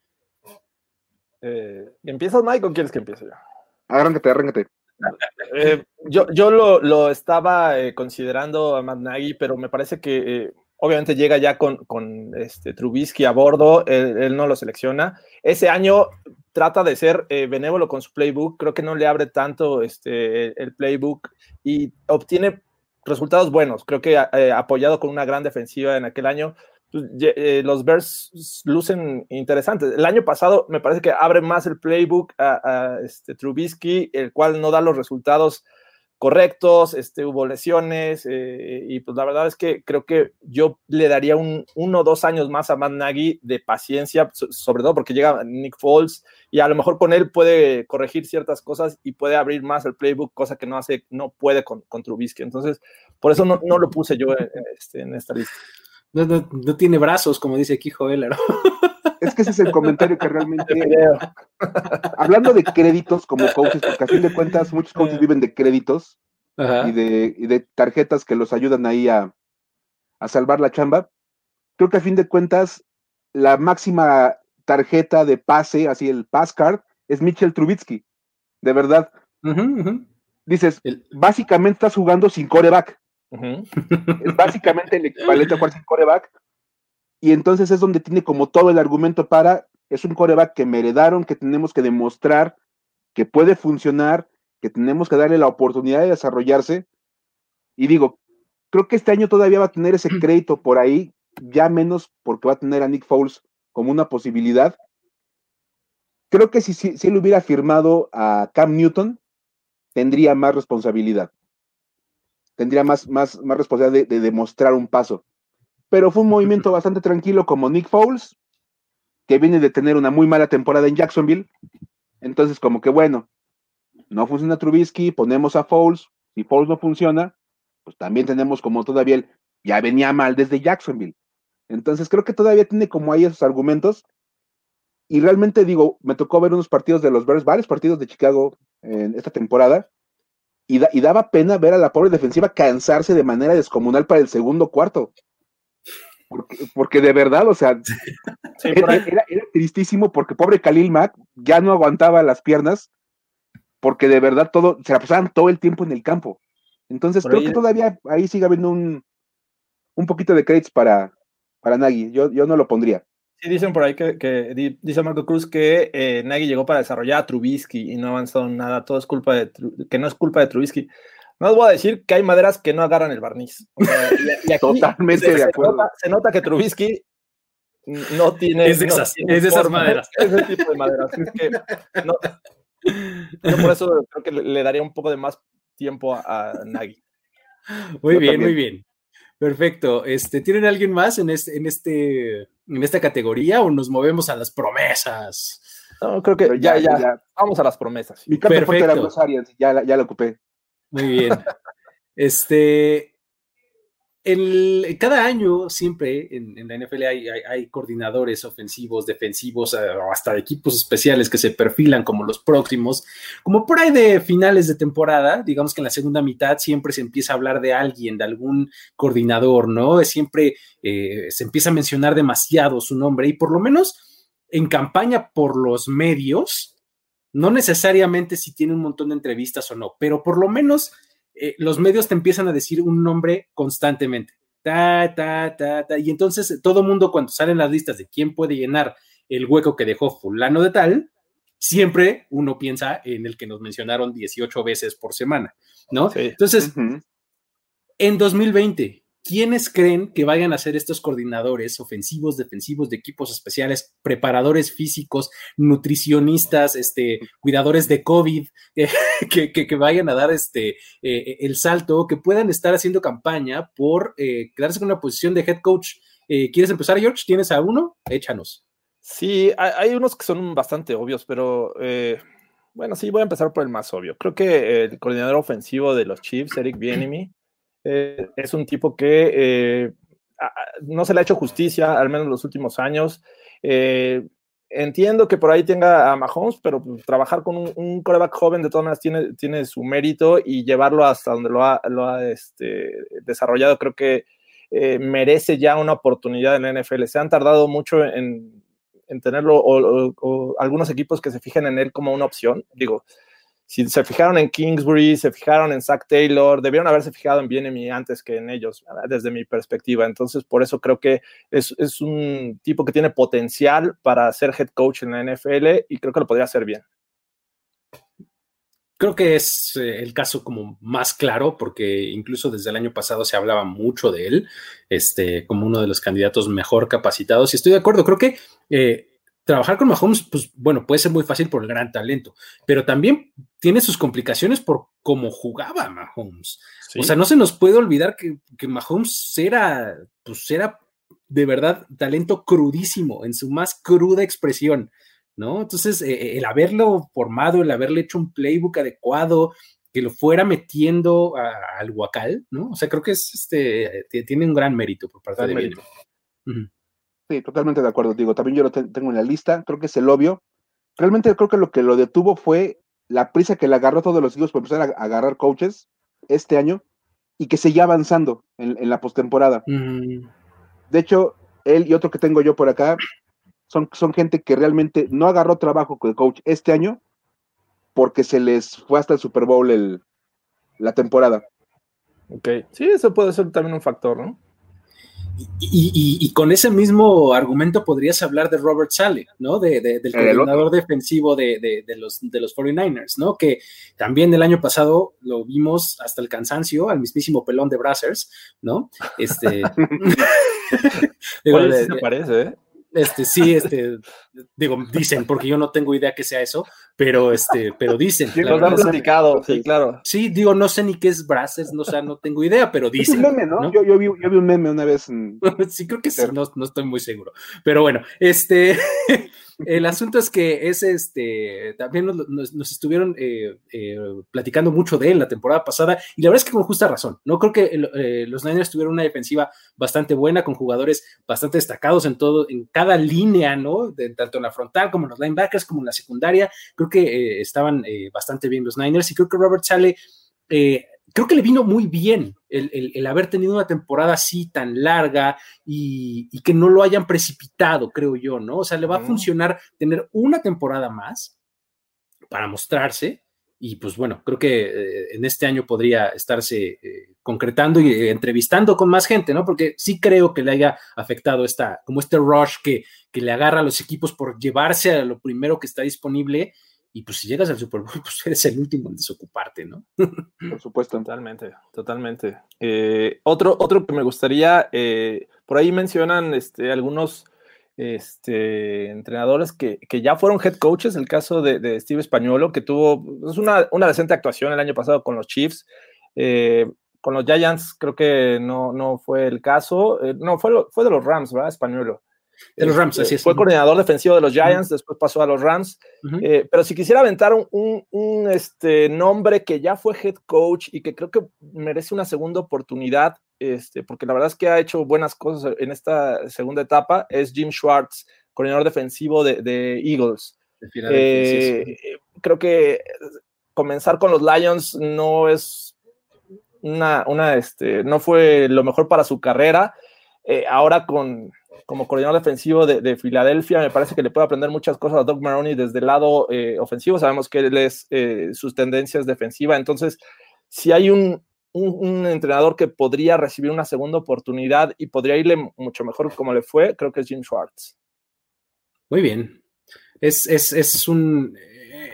¿Empiezas, Mike, o quieres que empiece yo? Arráncate, arráncate. Eh, yo yo lo, estaba eh, considerando a Matt Nagy, pero me parece que eh, obviamente llega ya con, con este, Trubisky a bordo, él, no lo selecciona. Ese año trata de ser benévolo con su playbook, creo que no le abre tanto este, el playbook y obtiene resultados buenos, creo que apoyado con una gran defensiva en aquel año, eh, los Bears lucen interesantes. El año pasado me parece que abre más el playbook a, este Trubisky, el cual no da los resultados correctos, este, hubo lesiones, eh, y pues la verdad es que creo que yo le daría un uno o dos años más a Matt Nagy de paciencia, sobre todo porque llega Nick Foles y a lo mejor con él puede corregir ciertas cosas y puede abrir más el playbook, cosa que no hace, no puede con, con Trubisky. Entonces, por eso no, lo puse yo en, este, en esta lista. No, tiene brazos, como dice aquí Joel. Es que ese es el comentario que realmente. Hablando de créditos como coaches, porque a fin de cuentas muchos coaches viven de créditos y de, de, tarjetas que los ayudan ahí a, a salvar la chamba. Creo que a fin de cuentas la máxima tarjeta de pase, así el pass card, es Mitchell Trubitsky. De verdad. Dices, básicamente estás jugando sin coreback. Es básicamente el equivalente a jugar sin coreback y entonces es donde tiene como todo el argumento para, es un coreback que me heredaron, que tenemos que demostrar que puede funcionar, que tenemos que darle la oportunidad de desarrollarse. Y digo, creo que este año todavía va a tener ese crédito por ahí, ya menos porque va a tener a Nick Foles como una posibilidad. Creo que si, si, él hubiera firmado a Cam Newton, tendría más responsabilidad. Tendría más, más, más responsabilidad de demostrar un paso pero fue un movimiento bastante tranquilo como Nick Foles, que viene de tener una muy mala temporada en Jacksonville. Entonces, como que bueno, no funciona Trubisky, ponemos a Foles, si Foles no funciona, pues también tenemos como todavía el, ya venía mal desde Jacksonville. Entonces, creo que todavía tiene como ahí esos argumentos. Y realmente digo, me tocó ver unos partidos de los Bears, varios partidos de Chicago en esta temporada, y, y daba pena ver a la pobre defensiva cansarse de manera descomunal para el segundo cuarto. Porque, de verdad, o sea, era, tristísimo porque pobre Khalil Mack ya no aguantaba las piernas porque de verdad todo, se la pasaban todo el tiempo en el campo. Entonces creo que todavía ahí sigue habiendo un, un poquito de créditos para, para Nagy. Yo, yo no lo pondría. Sí, dicen por ahí que, dice Marco Cruz que eh, Nagy llegó para desarrollar a Trubisky y no ha avanzado nada. Todo es culpa de que no es culpa de Trubisky. No os voy a decir que hay maderas que no agarran el barniz. Totalmente de acuerdo. Se nota, que Trubisky no tiene. Es de esas, es de esas maderas. Ese tipo de maderas. Es que no, yo por eso creo que le, daría un poco de más tiempo a, Nagy. Muy bien, muy bien. Perfecto. Este, ¿Tienen alguien más en este, en este, en esta categoría o nos movemos a las promesas? No, creo que ya, ya, Vamos a las promesas. Mi carta fuerte era ya, ya la ocupé. Muy bien. Este, cada año siempre en, la NFL hay, coordinadores ofensivos, defensivos, eh, hasta equipos especiales que se perfilan como los próximos. Como por ahí de finales de temporada, digamos que en la segunda mitad siempre se empieza a hablar de alguien, de algún coordinador, ¿no? Siempre eh, se empieza a mencionar demasiado su nombre y por lo menos en campaña por los medios, no necesariamente si tiene un montón de entrevistas o no, pero por lo menos eh, los medios te empiezan a decir un nombre constantemente. Ta, ta, ta, ta. Y entonces todo mundo cuando salen las listas de quién puede llenar el hueco que dejó fulano de tal, siempre uno piensa en el que nos mencionaron 18 veces por semana, ¿no? Entonces, en 2020, ¿quiénes creen que vayan a ser estos coordinadores ofensivos, defensivos de equipos especiales, preparadores físicos, nutricionistas, este, cuidadores de COVID, que, vayan a dar este, eh, el salto, que puedan estar haciendo campaña por eh, quedarse con una posición de head coach? Eh, ¿Quieres empezar, George? ¿Tienes a uno? Échanos. Sí, hay, unos que son bastante obvios, pero bueno, sí, voy a empezar por el más obvio. Creo que el coordinador ofensivo de los Chiefs, Eric Bienemy, eh, es un tipo que eh, no se le ha hecho justicia, al menos en los últimos años. Eh, entiendo que por ahí tenga a Mahomes, pero pues, trabajar con un, coreback joven de todas maneras tiene, tiene su mérito y llevarlo hasta donde lo ha, lo ha este, desarrollado, creo que merece ya una oportunidad en la NFL. Se han tardado mucho en, en tenerlo, o, algunos equipos que se fijen en él como una opción. Digo, si se fijaron en Kingsbury, se fijaron en Zach Taylor, debieron haberse fijado en Bienemy antes que en ellos, desde mi perspectiva. Entonces, por eso creo que es, es, un tipo que tiene potencial para ser head coach en la NFL y creo que lo podría hacer bien. Creo que es eh, el caso como más claro, porque incluso desde el año pasado se hablaba mucho de él, este, como uno de los candidatos mejor capacitados. Y estoy de acuerdo, creo que eh, trabajar con Mahomes, pues bueno, puede ser muy fácil por el gran talento, pero también tiene sus complicaciones por cómo jugaba Mahomes. O sea, no se nos puede olvidar que, que Mahomes era, pues era de verdad talento crudísimo, en su más cruda expresión, ¿no? Entonces, eh, eh, el haberlo formado, el haberle hecho un playbook adecuado, que lo fuera metiendo al guacal, ¿no? O sea, creo que es este, tiene un gran mérito por parte de Bill. Sí, totalmente de acuerdo, digo, también yo lo tengo en la lista, creo que es el obvio. Realmente creo que lo que lo detuvo fue la prisa que le agarró a todos los hijos por empezar a, agarrar coaches este año y que seguía avanzando en, la postemporada. De hecho, él y otro que tengo yo por acá son, son gente que realmente no agarró trabajo con el coach este año porque se les fue hasta el Super Bowl el, la temporada. Ok, sí, eso puede ser también un factor, ¿no? Y, con ese mismo argumento podrías hablar de Robert Sale, ¿no? De, del coordinador defensivo de, los, de los 49ers, ¿no? Que también el año pasado lo vimos hasta el cansancio, al mismísimo pelón de Brazzers, ¿no? Este. parece, ¿eh? Este, sí, este, digo, dicen, porque yo no tengo idea que sea eso, pero este, pero dicen. Sí, lo han platicado, sí, claro. Sí, digo, no sé ni qué es Braces, no, o no tengo idea, pero dicen. Es un meme, ¿no? Yo, yo, vi, yo, vi, un meme una vez. sí, creo que sí, no, no, estoy muy seguro. Pero bueno, este, el asunto es que es este, también nos, estuvieron eh, eh, platicando mucho de él la temporada pasada, y la verdad es que con justa razón, ¿no? Creo que eh, los Niners tuvieron una defensiva bastante buena, con jugadores bastante destacados en todo, en cada línea, ¿no? Tanto en la frontal como en los linebackers, como en la secundaria. Creo que estaban bastante bien los Niners, y creo que Robert Sale creo que le vino muy bien el, haber tenido una temporada así tan larga y, que no lo hayan precipitado, creo yo, ¿no? O sea, le va a funcionar tener una temporada más para mostrarse. Y pues bueno, creo que eh, en este año podría estarse eh, concretando y eh, entrevistando con más gente, ¿no? Porque sí creo que le haya afectado esta, como este rush que, que le agarra a los equipos por llevarse a lo primero que está disponible y pues si llegas al Super Bowl, pues eres el último en desocuparte, ¿no? Por supuesto. Totalmente, totalmente. Eh, otro, otro que me gustaría, eh, por ahí mencionan este, algunos este, entrenadores que, ya fueron head coaches, el caso de, Steve Españolo, que tuvo pues, una, una, decente actuación el año pasado con los Chiefs. Eh, con los Giants creo que no, no fue el caso. no, fue, fue de los Rams, ¿verdad? Españolo. De los Rams, así es. Fue coordinador defensivo de los Giants, después pasó a los Rams. Eh, pero si quisiera aventar un, este, nombre que ya fue head coach y que creo que merece una segunda oportunidad, este, porque la verdad es que ha hecho buenas cosas en esta segunda etapa, es Jim Schwartz, coordinador defensivo de, Eagles. Eh, creo que comenzar con los Lions no es una, una este, no fue lo mejor para su carrera. Eh, ahora con como coordinador defensivo de, Filadelfia, me parece que le puede aprender muchas cosas a Doug Maroney desde el lado eh, ofensivo. Sabemos que él es eh, sus tendencias defensivas. Entonces, si hay un, entrenador que podría recibir una segunda oportunidad y podría irle mucho mejor como le fue, creo que es Jim Schwartz. Muy bien. Es, es, un,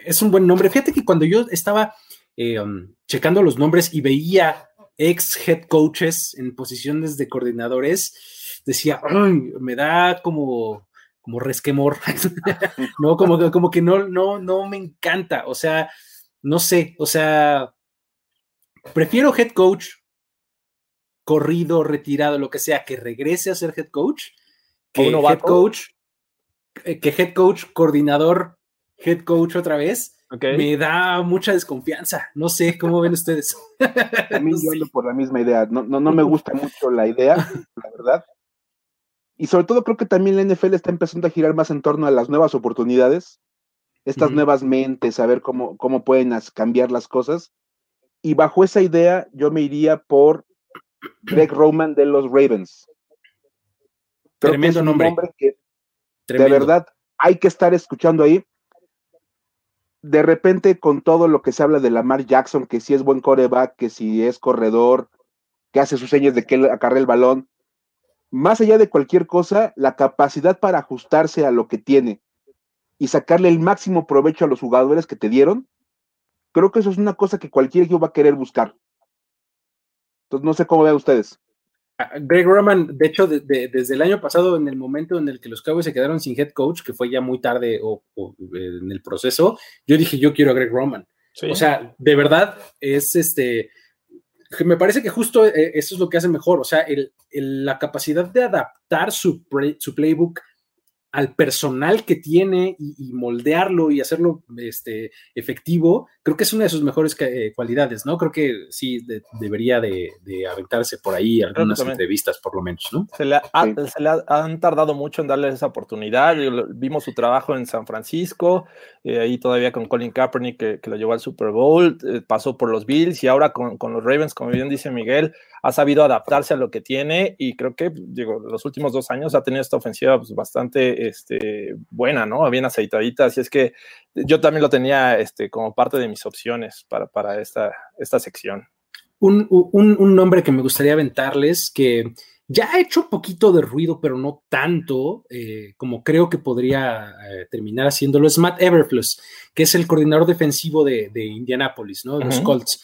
es un buen nombre. Fíjate que cuando yo estaba eh, um, checando los nombres y veía ex head coaches en posiciones de coordinadores, decía, me da como, como resquemor, ¿no? Como, como que no, no, no me encanta, o sea, no sé, o sea, prefiero head coach corrido, retirado, lo que sea, que regrese a ser head coach, que head coach, eh, que head coach, coordinador, head coach otra vez. Me da mucha desconfianza. No sé cómo ven ustedes. A mí yo ando por la misma idea. No, no, no me gusta mucho la idea, la verdad. Y sobre todo creo que también la NFL está empezando a girar más en torno a las nuevas oportunidades, estas nuevas mentes, a ver cómo, cómo pueden cambiar las cosas. Y bajo esa idea yo me iría por Greg Roman de los Ravens. Tremendo nombre. que de verdad hay que estar escuchando ahí. De repente, con todo lo que se habla de Lamar Jackson, que si es buen coreback, que si es corredor, que hace sus señas de que acarre el balón, más allá de cualquier cosa, la capacidad para ajustarse a lo que tiene y sacarle el máximo provecho a los jugadores que te dieron, creo que eso es una cosa que cualquier equipo va a querer buscar. Entonces, no sé cómo vean ustedes. Greg Roman, de hecho, desde el año pasado, en el momento en el que los Cowboys se quedaron sin head coach, que fue ya muy tarde o, en el proceso, yo dije, yo quiero a Greg Roman. O sea, de verdad, es este, me parece que justo eh, eso es lo que hace mejor, o sea, la capacidad de adaptar su, su playbook al personal que tiene y, moldearlo y hacerlo este, efectivo, creo que es una de sus mejores eh, cualidades, ¿no? Creo que sí debería de, aventarse por ahí algunas entrevistas, por lo menos, ¿no? Se le, han tardado mucho en darle esa oportunidad. Vimos su trabajo en San Francisco, eh, ahí todavía con Colin Kaepernick, que, lo llevó al Super Bowl, eh, pasó por los Bills y ahora con, con los Ravens, como bien dice Miguel, ha sabido adaptarse a lo que tiene y creo que, digo, los últimos dos años ha tenido esta ofensiva pues, bastante este, buena, ¿no? Bien aceitadita, así es que yo también lo tenía este, como parte de mis opciones para, para esta, esta sección. Un, un, nombre que me gustaría aventarles, que ya ha hecho un poquito de ruido, pero no tanto eh, como creo que podría eh, terminar haciéndolo, es Matt Everfluss, que es el coordinador defensivo de, de Indianapolis, ¿no? De los Colts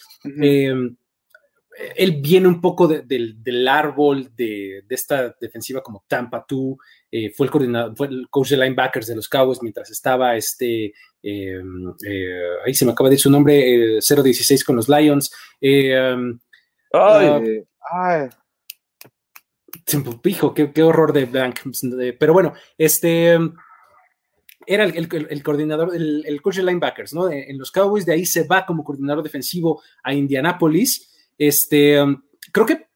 él viene un poco del árbol de, esta defensiva como Tampa 2, eh, fue el coordinador, fue el coach de linebackers de los Cowboys mientras estaba este, em, eh, ahí se me acaba de decir su nombre, 0-16 eh, con los Lions. Em, ay, ay. Hijo, qué, horror de blank. Pero bueno, este era el, coordinador, el, coach de linebackers, ¿no? En los Cowboys, de ahí se va como coordinador defensivo a Indianapolis este, um, creo que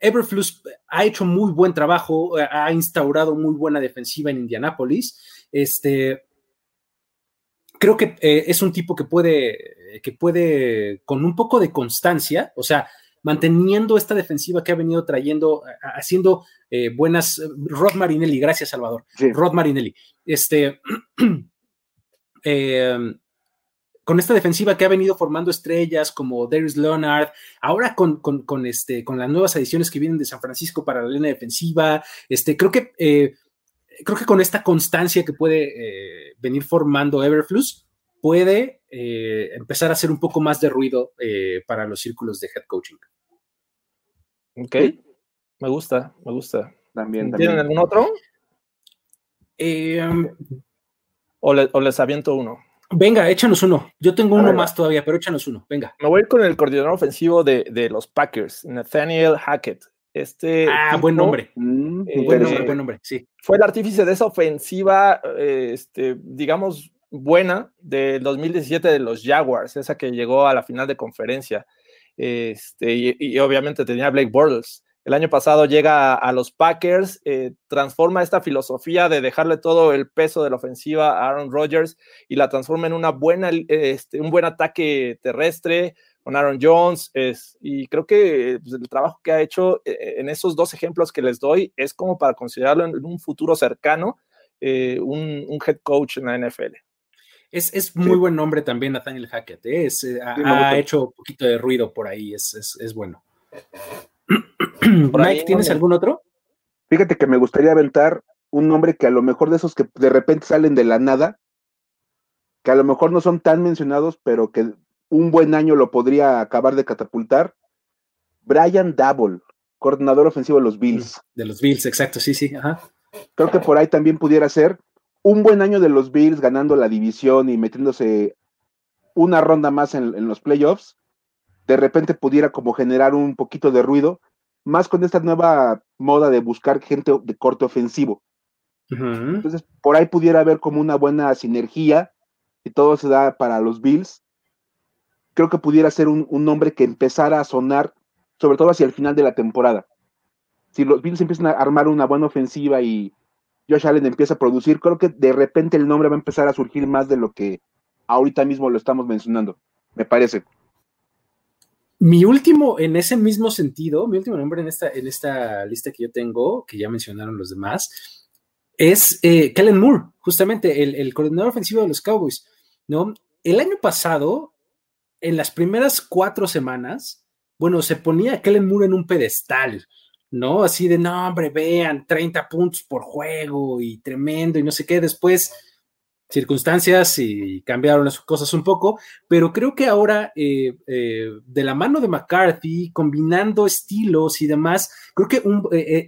Everflux ha hecho muy buen trabajo, ha instaurado muy buena defensiva en Indianápolis. Este, creo que eh, es un tipo que puede, que puede, con un poco de constancia, o sea, manteniendo esta defensiva que ha venido trayendo, haciendo eh, buenas. Rod Marinelli, gracias, Salvador. Rod Marinelli. Este. Eh, con esta defensiva que ha venido formando estrellas como Darius Leonard, ahora con, este, con las nuevas adiciones que vienen de San Francisco para la línea defensiva, este, creo que, eh, creo que con esta constancia que puede eh, venir formando Everflux, puede eh, empezar a hacer un poco más de ruido para los círculos de head coaching. Ok, me gusta, me gusta. También, ¿Tienen algún otro? o les aviento uno. Venga, échanos uno. Yo tengo uno más todavía, pero échanos uno. Venga. Me voy con el coordinador ofensivo de, los Packers, Nathaniel Hackett. Este ah, buen nombre. Mm, eh, buen nombre, buen nombre, sí. Fue el artífice de esa ofensiva, este, digamos, buena del 2017 de los Jaguars, esa que llegó a la final de conferencia. Este, y, y obviamente tenía Blake Bortles. El año pasado llega a, los Packers, eh, transforma esta filosofía de dejarle todo el peso de la ofensiva a Aaron Rodgers y la transforma en una buena, este, un buen ataque terrestre con Aaron Jones. Es, y creo que pues, el trabajo que ha hecho eh, en esos dos ejemplos que les doy es como para considerarlo en, un futuro cercano eh, un, head coach en la NFL. Es, muy buen nombre también Nathaniel Hackett. Es, ha, hecho un poquito de ruido por ahí, es, es bueno. Mike, ¿tienes algún otro? Fíjate que me gustaría aventar un nombre que a lo mejor de esos que de repente salen de la nada, que a lo mejor no son tan mencionados, pero que un buen año lo podría acabar de catapultar. Brian Double, coordinador ofensivo de los Bills. De los Bills, exacto, sí, sí. Creo que por ahí también pudiera ser un buen año de los Bills ganando la división y metiéndose una ronda más en los playoffs de repente pudiera como generar un poquito de ruido, más con esta nueva moda de buscar gente de corte ofensivo. Entonces, por ahí pudiera haber como una buena sinergia y todo se da para los Bills. Creo que pudiera ser un, nombre que empezara a sonar, sobre todo hacia el final de la temporada. Si los Bills empiezan a armar una buena ofensiva y Josh Allen empieza a producir, creo que de repente el nombre va a empezar a surgir más de lo que ahorita mismo lo estamos mencionando, me parece. Mi último, en ese mismo sentido, mi último nombre en esta, en esta lista que yo tengo, que ya mencionaron los demás, es eh, Kellen Moore, justamente el, coordinador ofensivo de los Cowboys. ¿no? El año pasado, en las primeras cuatro semanas, bueno, se ponía Kellen Moore en un pedestal, ¿no? Así de, no, hombre, vean, 30 puntos por juego y tremendo y no sé qué. Después circunstancias y cambiaron las cosas un poco, pero creo que ahora eh, eh, de la mano de McCarthy, combinando estilos y demás, creo que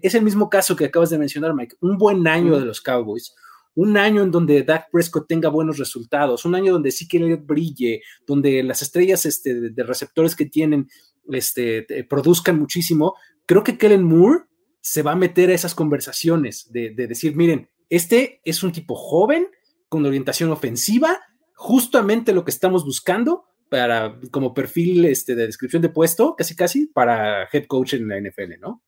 es el mismo caso que acabas de mencionar, Mike, un buen año de los Cowboys, un año en donde Dak Prescott tenga buenos resultados, un año donde sí que brille, donde las estrellas este, de, receptores que tienen este, produzcan muchísimo, creo que Kellen Moore se va a meter a esas conversaciones de, decir, miren, este es un tipo joven con orientación ofensiva, justamente lo que estamos buscando para como perfil este, de descripción de puesto, casi casi, para head coach en la NFL, ¿no?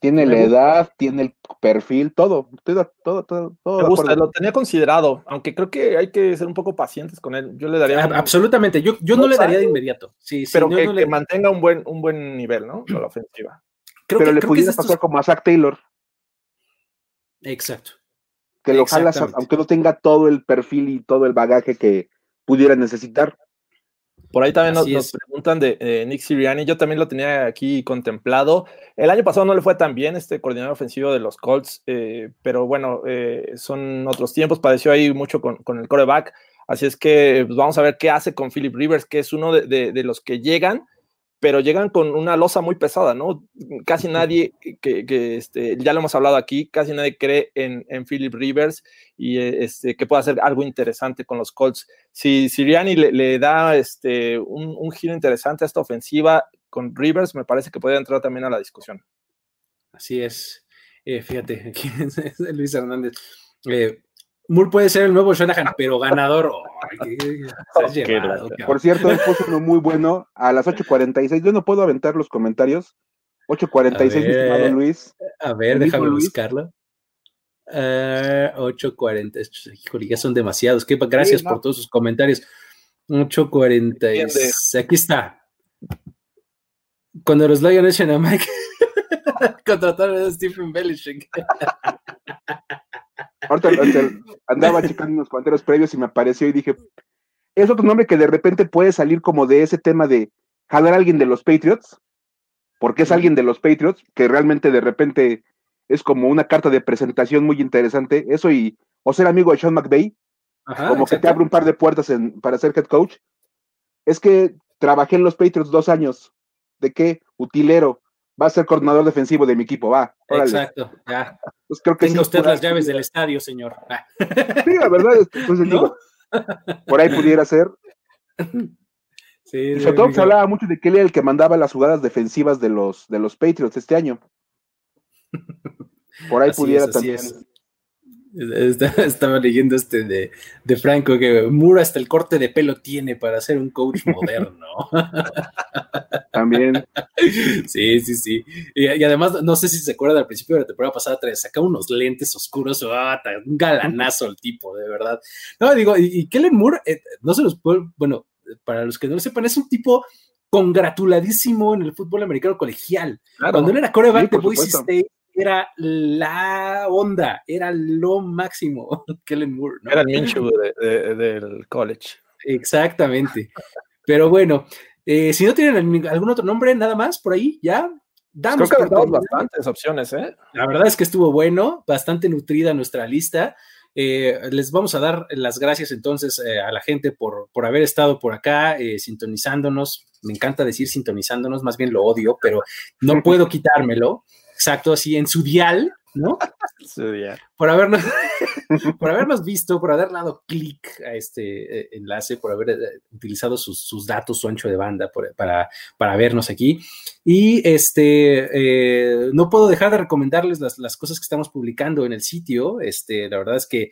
Tiene la edad, tiene el perfil, todo, todo, todo, todo. Me gusta, lo tenía considerado, aunque creo que hay que ser un poco pacientes con él. Yo le daría. absolutamente, yo, yo no le daría de inmediato. Sí, pero que, le... mantenga un buen, un buen nivel, ¿no? la ofensiva. pero le pudiera pasar como a Zach Taylor. Exacto. Que lo jalas, aunque no tenga todo el perfil y todo el bagaje que pudiera necesitar. Por ahí también nos, preguntan de Nick Siriani. Yo también lo tenía aquí contemplado. El año pasado no le fue tan bien este coordinador ofensivo de los Colts, eh, pero bueno, eh, son otros tiempos. Padeció ahí mucho con, con el coreback. Así es que pues, vamos a ver qué hace con Philip Rivers, que es uno de, de los que llegan pero llegan con una losa muy pesada, ¿no? Casi nadie, que, este, ya lo hemos hablado aquí, casi nadie cree en, en Philip Rivers y eh, este, que pueda hacer algo interesante con los Colts. Si Siriani le, da este, un, giro interesante a esta ofensiva con Rivers, me parece que podría entrar también a la discusión. Así es. Eh, fíjate, aquí es Luis Hernández. Eh, Moore puede ser el nuevo Shanahan, pero ganador. Por cierto, él puso uno muy bueno a las 8.46. Yo no puedo aventar los comentarios. 8.46, mi estimado Luis. A ver, déjame buscarlo. 8.40. Híjole, ya son demasiados. gracias por todos sus comentarios. 8.46. Aquí está. Cuando los Lions echan a Mike, contrataron a Stephen Belichick. Ahorita, andaba checando unos comentarios previos y me apareció y dije, es otro nombre que de repente puede salir como de ese tema de jalar a alguien de los Patriots, porque es alguien de los Patriots, que realmente de repente es como una carta de presentación muy interesante, eso y o ser amigo de Sean McVay, como que te abre un par de puertas para ser head coach. Es que trabajé en los Patriots dos años. ¿De qué? Utilero va a ser coordinador defensivo de mi equipo, va. Exacto, ya. Pues creo que Tenga usted las llaves del estadio, señor. Ah. Sí, la verdad es que pues, por ahí pudiera ser. Sí, y sobre todo se hablaba mucho de que él era el que mandaba las jugadas defensivas de los, de los Patriots este año. Por ahí pudiera también. Estaba leyendo este de, Franco que Moore hasta el corte de pelo tiene para ser un coach moderno. También. Sí, sí, sí. Y, además, no sé si se acuerdan al principio de la temporada pasada, saca unos lentes oscuros, ah, un galanazo el tipo, de verdad. No, digo, y, Kellen Moore, eh, no se los puedo, bueno, para los que no lo sepan, es un tipo congratuladísimo en el fútbol americano colegial. Cuando él era coreback de Boise State, era la onda, era lo máximo, Kellen Moore. Era el Minshew del college. Exactamente. Pero bueno, eh, si no tienen algún otro nombre, nada más por ahí, ya. Damos Creo que damos bastantes opciones, ¿eh? La verdad es que estuvo bueno, bastante nutrida nuestra lista. Eh, les vamos a dar las gracias entonces eh, a la gente por, por, haber estado por acá sintonizándonos. Me encanta decir sintonizándonos, más bien lo odio, pero no puedo quitármelo exacto, así en su dial, ¿no? Por habernos, por habernos visto, por haber dado clic a este eh, enlace, por haber eh, utilizado sus, datos, su ancho de banda para, para vernos aquí. Y este, eh, no puedo dejar de recomendarles las, cosas que estamos publicando en el sitio. Este, la verdad es que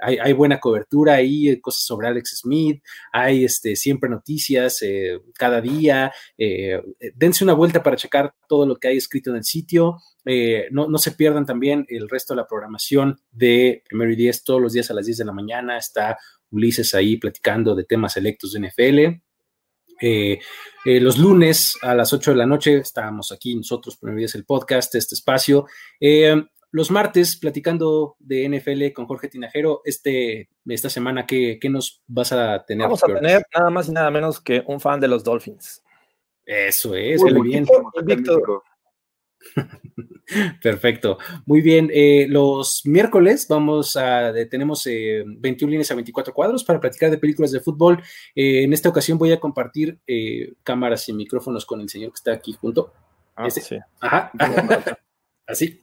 hay, buena cobertura ahí, cosas sobre Alex Smith, hay este, siempre noticias cada día. dense una vuelta para checar todo lo que hay escrito en el sitio. Eh, no, se pierdan también el resto de la programación de Primero y Diez todos los días a las 10 de la mañana. Está Ulises ahí platicando de temas selectos de NFL. Eh, eh, los lunes a las 8 de la noche estamos aquí nosotros, Primero y Diez, el podcast, este espacio. los martes platicando de NFL con Jorge Tinajero. Este, esta semana, ¿qué, nos vas a tener? Vamos a tener nada más y nada menos que un fan de los Dolphins. Eso es, muy bien. Perfecto. Muy bien. Eh, los miércoles vamos a, tenemos 21 eh, líneas a 24 cuadros para platicar de películas de fútbol. Eh, en esta ocasión voy a compartir cámaras y micrófonos con el señor que está aquí junto. Ah, sí. Ajá. Así.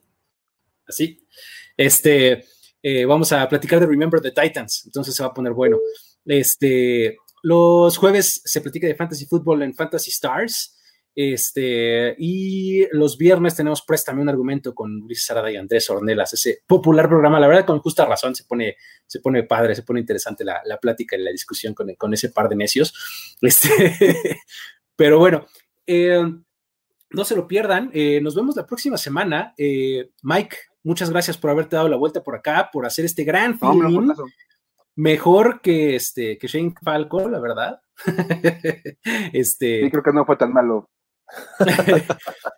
Así. Este, vamos a platicar de Remember the Titans. Entonces se va a poner bueno. Este, los jueves se platica de fantasy fútbol en Fantasy Stars. Este, y los viernes tenemos Préstame un argumento con Luis Sarada y Andrés Ornelas, ese popular programa. La verdad, con justa razón, se pone, se pone padre, se pone interesante la, plática y la discusión con, con, ese par de necios. Este, pero bueno, eh, no se lo pierdan. Eh, nos vemos la próxima semana. Eh, Mike, muchas gracias por haberte dado la vuelta por acá, por hacer este gran film. Mejor que este que Shane Falco, la verdad. este, sí, creo que no fue tan malo.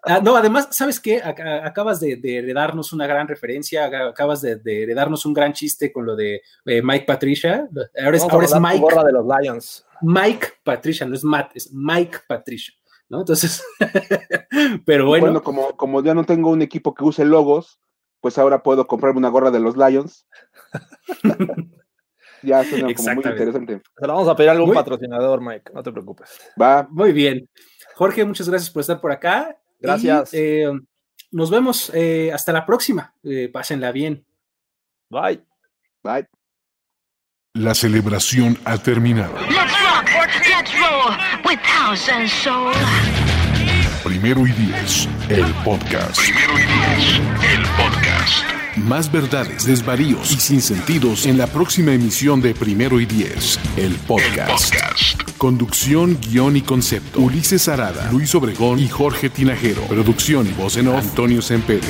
Ah, no, además, ¿sabes qué? Acabas de, heredarnos una gran referencia, acabas de, heredarnos un gran chiste con lo de eh, Mike Patricia. Ahora es, ahora es Mike. de los Lions. Mike Patricia, no es Matt, es Mike Patricia. ¿no? Entonces, pero bueno. Bueno, como, como ya no tengo un equipo que use logos, pues ahora puedo comprarme una gorra de los Lions. Ya suena como muy interesante. Se la vamos a pedir a algún patrocinador, Mike, no te preocupes. Va. Muy bien. Jorge, muchas gracias por estar por acá. Gracias. Eh, nos vemos eh, hasta la próxima. Eh, pásenla bien. Bye. Bye. La celebración ha terminado. Primero y diez, el podcast. Primero y diez, el podcast. Más verdades, desvaríos y sinsentidos en la próxima emisión de Primero y Diez, el podcast. Conducción, guion y concepto. Ulises Arada, Luis Obregón y Jorge Tinajero. Producción y voz en off, Antonio Sempere.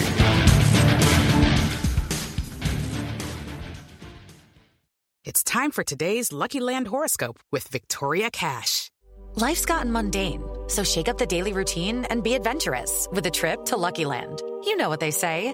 It's time for today's Lucky Land horoscope with Victoria Cash. Life's gotten mundane, so shake up the daily routine and be adventurous with a trip to Lucky Land. You know what they say.